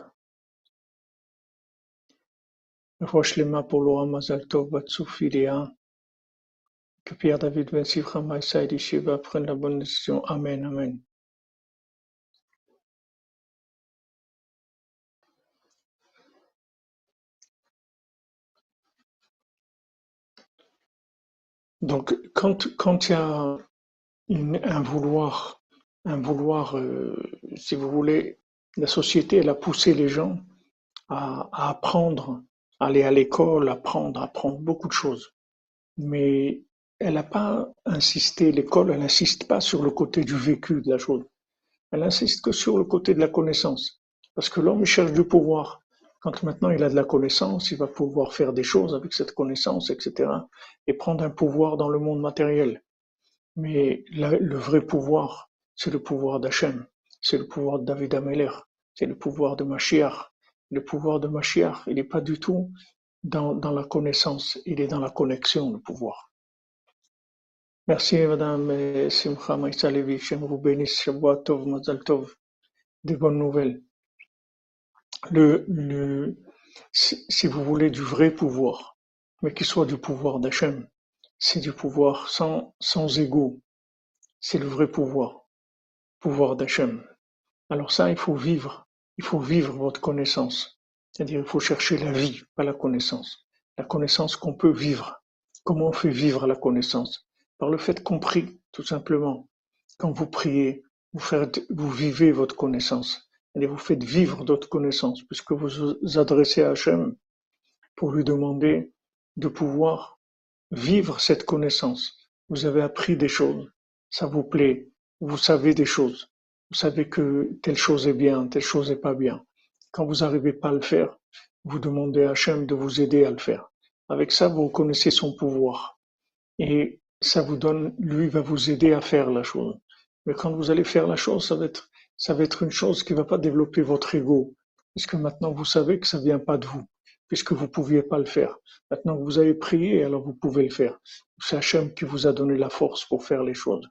Lema pour Laura Mazal Tov, Batsoufilia. Que Pierre David Ben Sivra Maïsa et Shiva prennent la bonne décision. Amen, Amen. Donc, quand, quand il y a un vouloir, un vouloir, euh, si vous voulez, la société, elle a poussé les gens à, apprendre, à aller à l'école, apprendre, apprendre beaucoup de choses. Mais elle n'a pas insisté, l'école, elle n'insiste pas sur le côté du vécu de la chose. Elle insiste que sur le côté de la connaissance. Parce que l'homme cherche du pouvoir. Quand maintenant il a de la connaissance, il va pouvoir faire des choses avec cette connaissance, etc. Et prendre un pouvoir dans le monde matériel. Mais le vrai pouvoir, c'est le pouvoir d'Hachem. C'est le pouvoir de David Ameller. C'est le pouvoir de Mashiach. Le pouvoir de Mashiach, il n'est pas du tout dans, la connaissance, il est dans la connexion, le pouvoir. Merci Madame Simcha Maïsa Levi, vous bénisse, des bonnes nouvelles. Le, le, si vous voulez du vrai pouvoir, mais qu'il soit du pouvoir d'Hachem, c'est du pouvoir sans, sans c'est le vrai pouvoir, pouvoir d'Hachem. Alors ça, il faut vivre, il faut vivre votre connaissance. C'est-à-dire, il faut chercher la vie, pas la connaissance. La connaissance qu'on peut vivre. Comment on fait vivre la connaissance? Par le fait compris, tout simplement. Quand vous priez, vous, faites, vous vivez votre connaissance. Et vous faites vivre votre connaissance, puisque vous vous adressez à Hachem pour lui demander de pouvoir vivre cette connaissance. Vous avez appris des choses, ça vous plaît, vous savez des choses, vous savez que telle chose est bien, telle chose n'est pas bien. Quand vous n'arrivez pas à le faire, vous demandez à Hachem de vous aider à le faire. Avec ça, vous connaissez son pouvoir. Et ça vous donne, lui va vous aider à faire la chose. Mais quand vous allez faire la chose, ça va être, ça va être une chose qui va pas développer votre ego, puisque maintenant vous savez que ça vient pas de vous, puisque vous pouviez pas le faire. Maintenant que vous avez prié, alors vous pouvez le faire. C'est Hachem qui vous a donné la force pour faire les choses.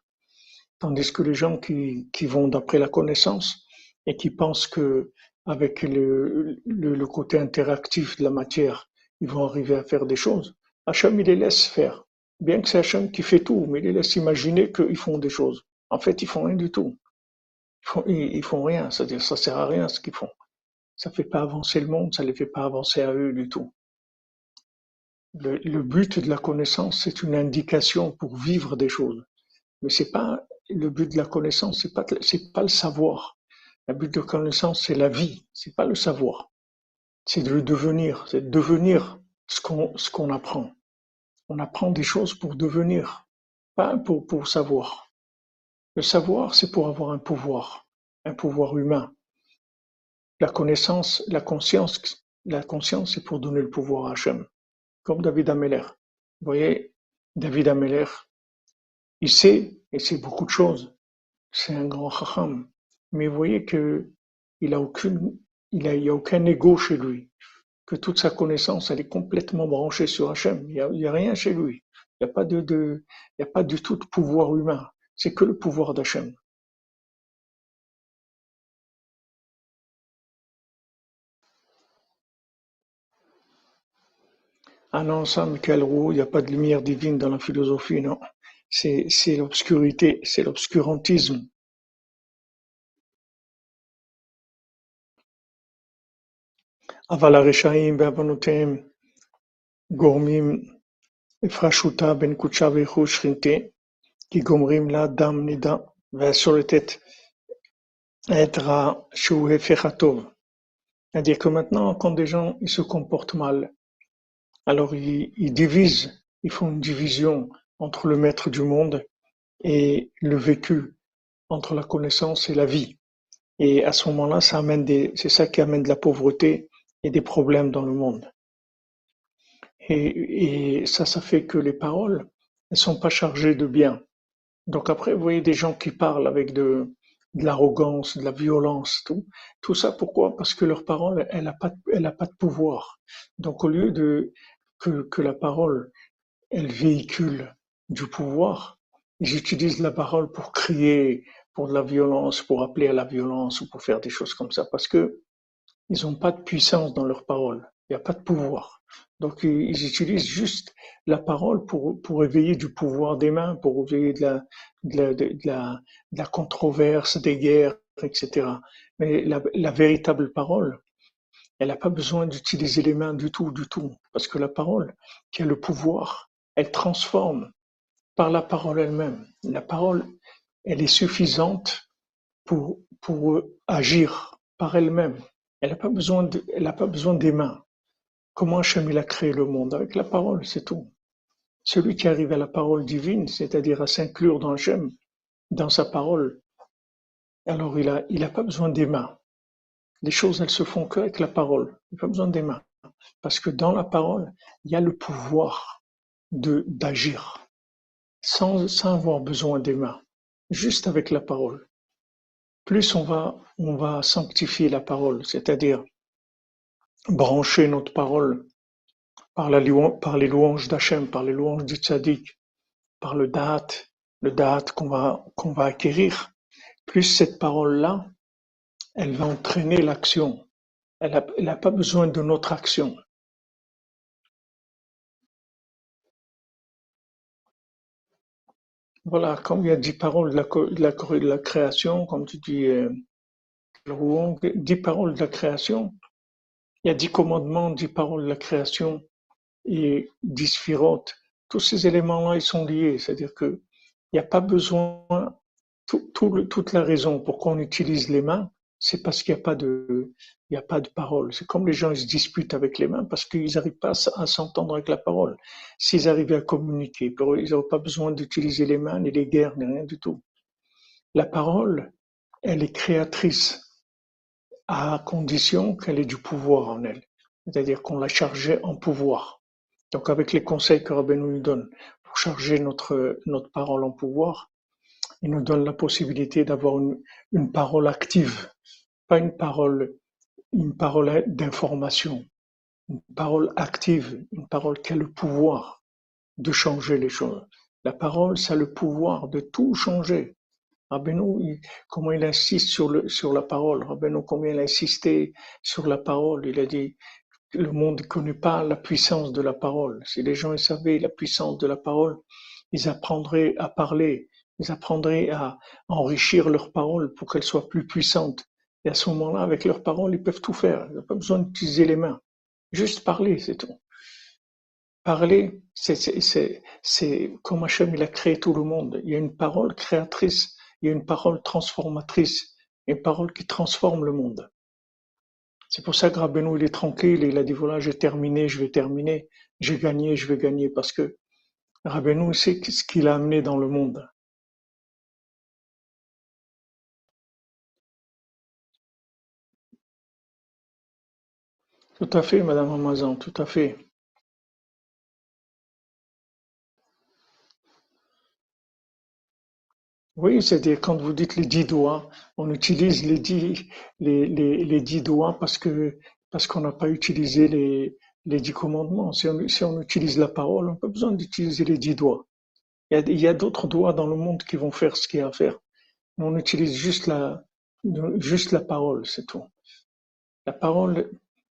Tandis que les gens qui, vont d'après la connaissance et qui pensent que avec le, côté interactif de la matière, ils vont arriver à faire des choses, Hachem il les laisse faire. Bien que c'est Hachem qui fait tout, mais il les laisse imaginer qu'ils font des choses. En fait, ils font rien du tout. Ils font, font rien, c'est-à-dire ça sert à rien ce qu'ils font. Ça fait pas avancer le monde, ça les fait pas avancer à eux du tout. Le, but de la connaissance, c'est une indication pour vivre des choses. Mais c'est pas le but de la connaissance, c'est pas pas le savoir. Le but de la connaissance, c'est la vie, c'est pas le savoir. C'est de le devenir, c'est de devenir ce qu'on apprend. On apprend des choses pour devenir, pas pour savoir. Le savoir, c'est pour avoir un pouvoir, un pouvoir humain. La connaissance, la conscience, la conscience, c'est pour donner le pouvoir à Hachem. Comme David Ameller. Vous voyez, David Ameller, il sait, et c'est beaucoup de choses. C'est un grand chacham. Mais vous voyez que il a aucune, il a, aucun ego chez lui que toute sa connaissance, elle est complètement branchée sur Hachem. Il n'y a, a, rien chez lui. Il n'y a, pas de, il a pas du tout de pouvoir humain. C'est que le pouvoir d'Hachem. Ah non, ça, Michael Roux, il n'y a pas de lumière divine dans la philosophie, non. C'est, c'est l'obscurité, c'est l'obscurantisme. אבל הרשעים בעוונותיהם גורמים הפרשותה בין קודשה וייחוד שכינתה, כי גומרים לאדם נידה, ואסור לתת être rare שהוא הפך הטוב. C'est-à-dire que maintenant, quand des gens ils se comportent mal, alors ils, divisent, ils font une division entre le maître du monde et le vécu, entre la connaissance et la vie. Et à ce moment-là, c'est ça qui amène de la pauvreté et des problèmes dans le monde. Et, ça, ça fait que les paroles, elles sont pas chargées de bien. Donc après, vous voyez des gens qui parlent avec de, l'arrogance, de la violence, tout. Tout ça, pourquoi? Parce que leur parole, elle n'a pas de pouvoir. Donc au lieu de que, la parole, elle véhicule du pouvoir, ils utilisent la parole pour crier, pour de la violence, pour appeler à la violence ou pour faire des choses comme ça, parce que ils n'ont pas de puissance dans leur parole. Il n'y a pas de pouvoir. Donc ils utilisent juste la parole pour, pour éveiller du pouvoir des mains, pour éveiller de la, de la, la, controverse, des guerres, etc. Mais la véritable parole, elle n'a pas besoin d'utiliser les mains du tout, du tout. Parce que la parole, qui a le pouvoir, elle transforme par la parole elle-même. La parole, elle est suffisante pour, agir par elle-même. Elle n'a pas besoin n'a des mains. Comment Hachem a créé le monde? Avec la parole, c'est tout. Celui qui arrive à la parole divine, c'est-à-dire à s'inclure dans Hachem, dans sa parole, alors il a, il a pas besoin des mains. Les choses, elles se font qu'avec la parole. Il n'a pas besoin des mains. Parce que dans la parole, il y a le pouvoir de, d'agir. Sans, avoir besoin des mains. Juste avec la parole. Plus on va, sanctifier la parole, c'est-à-dire brancher notre parole par, la, par les louanges d'Hachem, par les louanges du tzaddik, par le date, le date qu'on va, qu'on va acquérir, plus cette parole-là, elle va entraîner l'action. Elle n'a pas besoin de notre action. Voilà, comme il y a dix paroles de la, création, comme tu dis, euh, dix paroles de la création, il y a dix commandements, dix paroles de la création et dix sphirotes. Tous ces éléments-là, ils sont liés. C'est-à-dire que il n'y a pas besoin, tout, tout, toute la raison pour qu'on utilise les mains, c'est parce qu'il n'y a pas de, il n'y a pas de parole. C'est comme les gens, ils se disputent avec les mains parce qu'ils n'arrivent pas à s'entendre avec la parole. S'ils arrivaient à communiquer, ils n'auraient pas besoin d'utiliser les mains, ni les guerres, ni rien du tout. La parole, elle est créatrice à condition qu'elle ait du pouvoir en elle. C'est-à-dire qu'on l'a chargée en pouvoir. Donc avec les conseils que Rabbi nous donne pour charger notre, notre parole en pouvoir, il nous donne la possibilité d'avoir une parole active, pas une parole, une parole d'information, une parole active, une parole qui a le pouvoir de changer les choses. La parole, ça a le pouvoir de tout changer. Rabbeinu, comment il insiste sur, la parole. Rabbeinu, combien il a insisté sur la parole. Il a dit, le monde ne connaît pas la puissance de la parole. Si les gens savaient la puissance de la parole, ils apprendraient à parler, ils apprendraient à enrichir leur parole pour qu'elle soit plus puissante. Et à ce moment-là, avec leur parole, ils peuvent tout faire. Ils n'ont pas besoin d'utiliser les mains. Juste parler, c'est tout. Parler, c'est comme Hachem, il a créé tout le monde. Il y a une parole créatrice il y a une parole transformatrice, une parole qui transforme le monde. C'est pour ça que Rabbeinu, il est tranquille, il a dit voilà, j'ai terminé, je vais terminer, j'ai gagné, je vais gagner, parce que Rabbeinu sait ce qu'il a amené dans le monde. Tout à fait, Madame Amazon, tout à fait. Oui, c'est-à-dire quand vous dites les dix doigts, on utilise les dix, les, les, dix doigts parce que parce qu'on n'a pas utilisé les, les dix commandements. Si on, si on utilise la parole, on n'a pas besoin d'utiliser les dix doigts. Il y a, a d'autres doigts dans le monde qui vont faire ce qu'il y a à faire. On utilise juste la, juste la parole, c'est tout. La parole,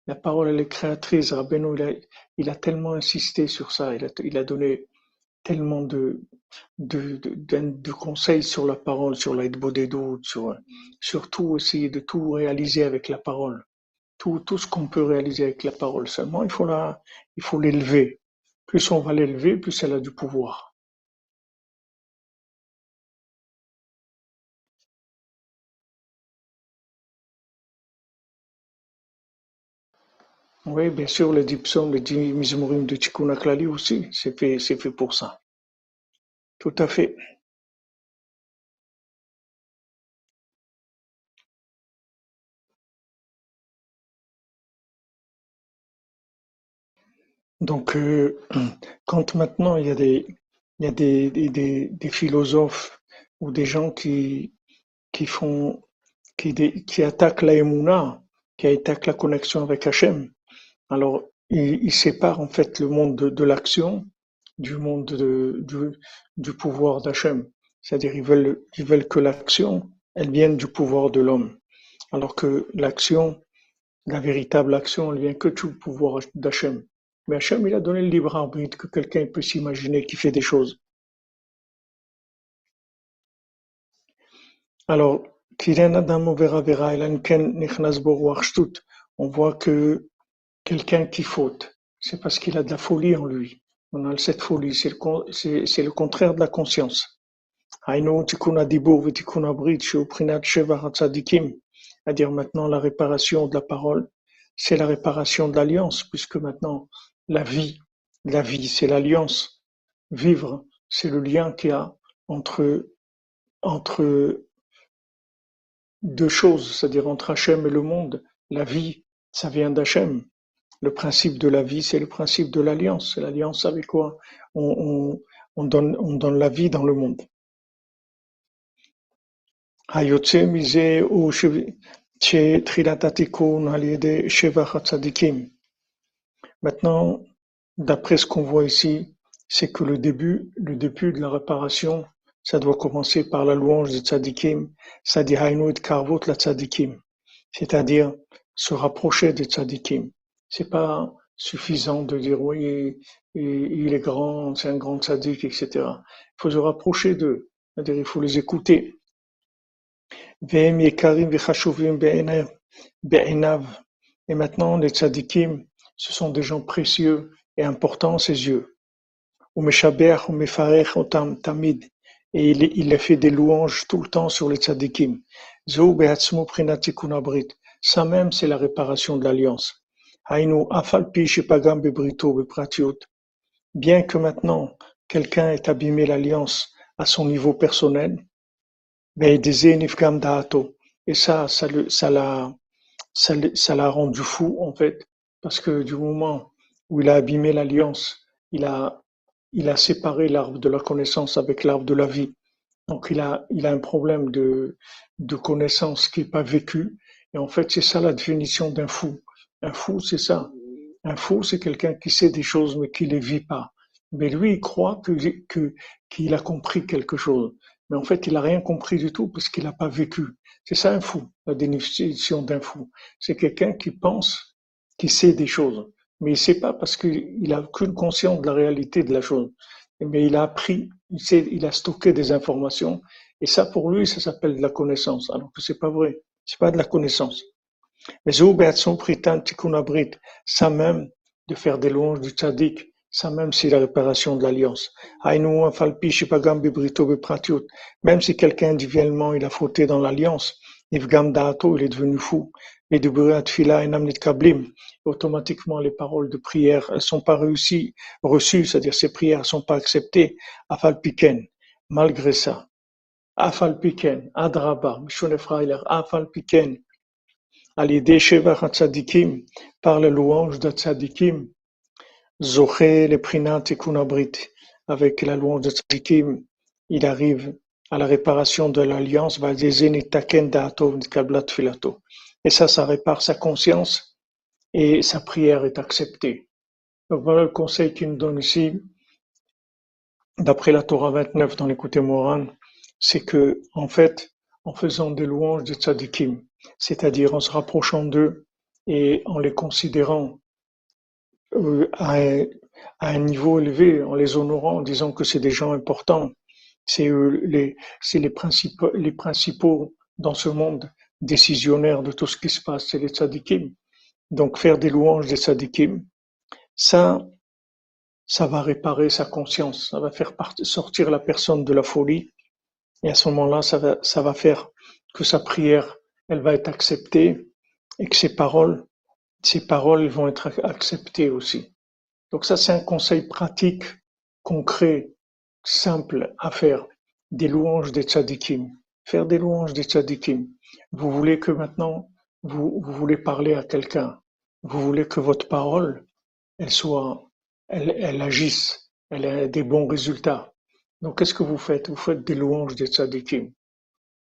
la parole, elle est créatrice. Rabbeinu, il a, il a tellement insisté sur ça. Il a, il a donné tellement de, de, de, de conseils sur la parole, sur l'aide des doutes, sur, surtout essayer de tout réaliser avec la parole. Tout, tout ce qu'on peut réaliser avec la parole seulement, il faut l'élever. Plus on va l'élever, plus elle a du pouvoir. Oui, bien sûr, les dix psaumes, les dix mismurim de Tikkun aussi, c'est fait, c'est fait pour ça. Tout à fait. Donc, euh, quand maintenant il y a des, il y a des, des, des, philosophes ou des gens qui, qui font, qui, qui attaquent la qui attaquent la connexion avec Hachem, alors ils, ils séparent en fait le monde de, l'action du monde de, du, pouvoir d'Hachem. C'est-à-dire ils veulent, ils veulent que l'action, elle vienne du pouvoir de l'homme. Alors que l'action, la véritable action, elle vient que du pouvoir d'Hachem. Mais Hachem, il a donné le libre arbitre que quelqu'un peut s'imaginer qui fait des choses. Alors, on voit que quelqu'un qui faute, c'est parce qu'il a de la folie en lui. On a cette folie, c'est le, contraire de la conscience. C'est-à-dire maintenant la réparation de la parole, c'est la réparation de l'alliance, puisque maintenant la vie, la vie, c'est l'alliance. Vivre, c'est le lien qu'il y a entre, entre deux choses, c'est-à-dire entre Hachem et le monde. La vie, ça vient d'Hachem Le principe de la vie, c'est le principe de l'alliance. C'est l'alliance avec quoi on, on, on donne, on donne la vie dans le monde. היוצא מזה הוא ש- שתחילת התיקון על ידי שבח הצדיקים. Maintenant, d'après ce qu'on voit ici, c'est que le début, le début de la réparation, ça doit commencer par la louange des tzadikim, c'est-à-dire Hainu et Karvot la tzadikim, c'est-à-dire se rapprocher des tzadikim. C'est pas suffisant de dire oui, il est grand, c'est un grand tzadik, etc. Il faut se rapprocher d'eux, c'est-à-dire il faut les écouter. Et maintenant, les tzadikim, ce sont des gens précieux et importants à ses yeux. Tamid. Et il, a fait des louanges tout le temps sur les tzadikim. Ça même, c'est la réparation de l'alliance. Bien que maintenant, quelqu'un ait abîmé l'alliance à son niveau personnel. Et ça, ça le- ça l'a, ça l'a ça l'a rendu fou, en fait, parce que du moment où il a abîmé l'alliance, il a, il a séparé l'arbre de la connaissance avec l'arbre de la vie. Donc il a, il a un problème de, de connaissance qui n'est pas vécu. Et en fait, c'est ça la définition d'un fou. Un fou, c'est ça. Un fou, c'est quelqu'un qui sait des choses mais qui les vit pas. Mais lui, il croit que, que, qu'il a compris quelque chose. Mais en fait, il n'a rien compris du tout parce qu'il n'a pas vécu. C'est ça un fou, la définition d'un fou. C'est quelqu'un qui pense, qui sait des choses. Mais il ne sait pas parce qu'il n'a aucune conscience de la réalité de la chose. Mais il a appris, il, il a stocké des informations. Et ça, pour lui, ça s'appelle de la connaissance. Alors que c'est pas vrai. C'est pas de la connaissance. Mais Pritan Tikkun Abrit, ça même, de faire des louanges du tzaddik, ça même c'est la réparation de l'alliance. Même si quelqu'un individuellement il a fauté dans l'alliance, Nifgam Daato, il est devenu fou. Et de Fila Enam Kablim, automatiquement les paroles de prière, elles sont pas réussies, reçues, c'est-à-dire ces prières ne sont pas acceptées, Afalpiken, malgré ça. Afalpiken, Adraba, Mishon Efrailer, Afalpiken, על ידי שבח הצדיקים, par la louange des tzadikim, zoché le prinat tikkun abrit. Avec la louange des tzadikim, il arrive à la réparation de l'alliance, va taken da'ato kablat filato. Et ça, ça répare sa conscience et sa prière est acceptée. Donc voilà le conseil qu'il nous donne ici, d'après la Torah 29 dans l'écouté Moran, c'est que, en fait, en faisant des louanges des tzadikim, c'est-à-dire en se rapprochant d'eux et en les considérant euh, à, un, niveau élevé, en les honorant, en disant que c'est des gens importants, c'est les, les principaux, les principaux dans ce monde décisionnaires de tout ce qui se passe, c'est les tzadikim. Donc faire des louanges des tzadikim, ça, ça va réparer sa conscience, ça va faire sortir la personne de la folie, et à ce moment-là, ça va, ça va faire que sa prière, elle va être acceptée, et que ses paroles, ses paroles vont être acceptées aussi. Donc ça, c'est un conseil pratique, concret, simple à faire. Des louanges des tzadikim. Faire des louanges des tzadikim. Vous voulez que maintenant, vous, vous voulez parler à quelqu'un. Vous voulez que votre parole, elle soit elles, agissent, elles ont des bons résultats. Donc, qu'est-ce que vous faites? Vous faites des louanges des tzadikim.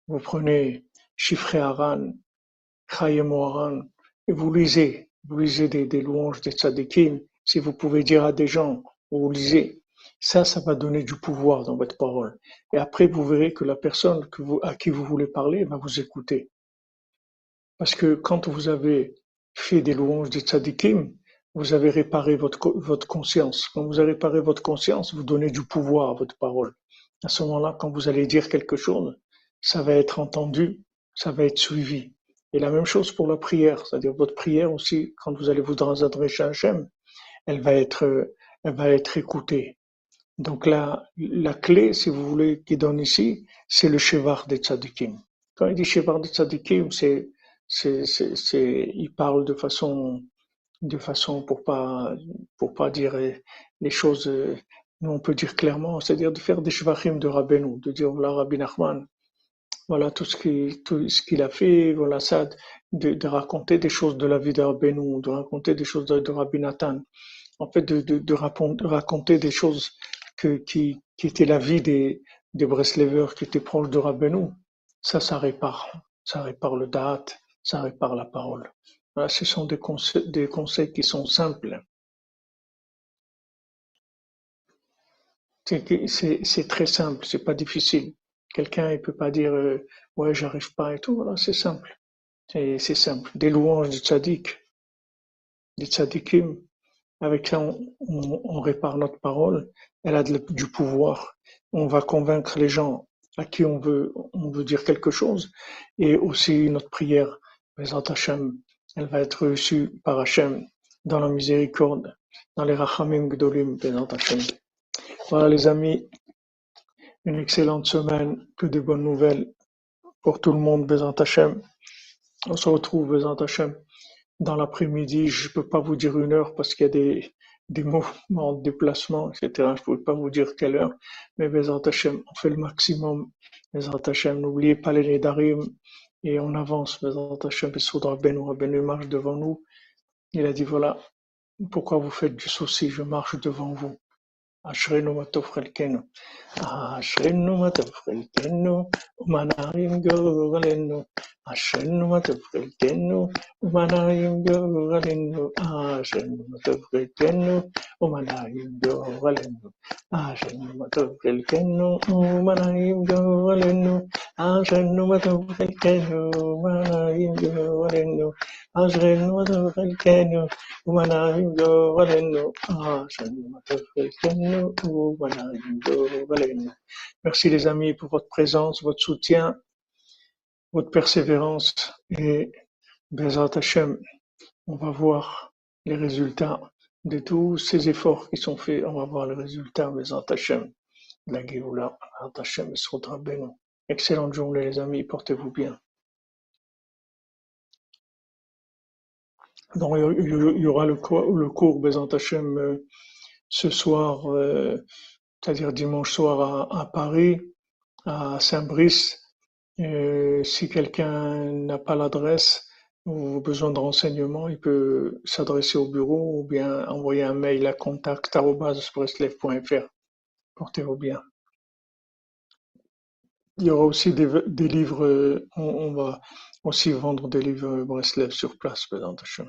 Vous prenez Shifre Aran, Chayem Aran, et vous lisez. Vous lisez des, louanges des tzadikim. Si vous pouvez dire à des gens, vous lisez. Ça, ça va donner du pouvoir dans votre parole. Et après, vous verrez que la personne à qui vous voulez parler va vous écouter. Parce que quand vous avez fait des louanges des tzadikim, vous avez réparé votre conscience. Quand vous avez réparé votre conscience, vous donnez du pouvoir à votre parole. À ce moment-là, quand vous allez dire quelque chose, ça va être entendu, ça va être suivi. Et la même chose pour la prière, c'est-à-dire votre prière aussi, quand vous allez vous adresser à Hachem, elle va être, elle va être écoutée. Donc la, la clé, si vous voulez, qui donne ici, c'est le Shevar des Tzadikim. Quand il dit Shevar des Tzadikim, c'est, c'est, c'est, il parle de façon de façon pour pas pour pas dire les choses nous on peut dire clairement c'est-à-dire de faire des shvachim de Rabbeinu de dire voilà Rabbi Nachman voilà tout ce qu'il a fait voilà ça de, raconter des choses de la vie de Rabbeinu de raconter des choses de, de Rabbi Nathan en fait de, raconter des choses qui, étaient la vie des, des qui étaient proches de Rabbeinu ça ça répare ça répare le date ça répare la parole ce sont des conseils, des conseils qui sont simples. C'est très simple, c'est pas difficile. Quelqu'un il peut pas dire euh, ouais j'arrive pas et tout. Voilà, c'est simple. C'est simple. Des louanges du tzaddik, des tzaddikim. Avec ça, on, répare notre parole. Elle a du pouvoir. On va convaincre les gens à qui on veut, on veut dire quelque chose. Et aussi notre prière. Bezat Hashem, elle va être reçue par Hachem dans la miséricorde, dans les Rachamim Gdolim, Hachem. Voilà les amis, une excellente semaine, que de bonnes nouvelles pour tout le monde, Bézant Hachem. On se retrouve, Bézant Hachem, dans l'après-midi. Je ne peux pas vous dire une heure parce qu'il y a des, des mouvements de déplacement, etc. Je ne peux pas vous dire quelle heure, mais Bézant Hachem, on fait le maximum. Bézant Hachem, n'oubliez pas les Nedarim, et on avance, Bezrat Hashem, Rabbeinu, Rabbeinu marche devant nous. Il a dit, voilà, pourquoi vous faites du souci, je marche devant vous. Ashrinumatu Frelkenu. Ashrinumatu Frelkenu. Umanayim Gorelenu. Umana umana Merci les amis pour votre présence, votre soutien votre persévérance et Bezat Hashem, on va voir les résultats de tous ces efforts qui sont faits. On va voir les résultats Bezat Hashem, la Géoula, Bezat Hashem et Excellente journée les amis, portez-vous bien. Donc, il y aura le cours, Bezat Hashem euh, ce soir, euh, c'est-à-dire dimanche soir à, Paris, à Saint-Brice. Euh, si quelqu'un n'a pas l'adresse ou besoin de renseignements, il peut s'adresser au bureau ou bien envoyer un mail à contact.breslev.fr. Portez-vous bien. Il y aura aussi des, livres, on, va aussi vendre des livres Breslev sur place, présentation.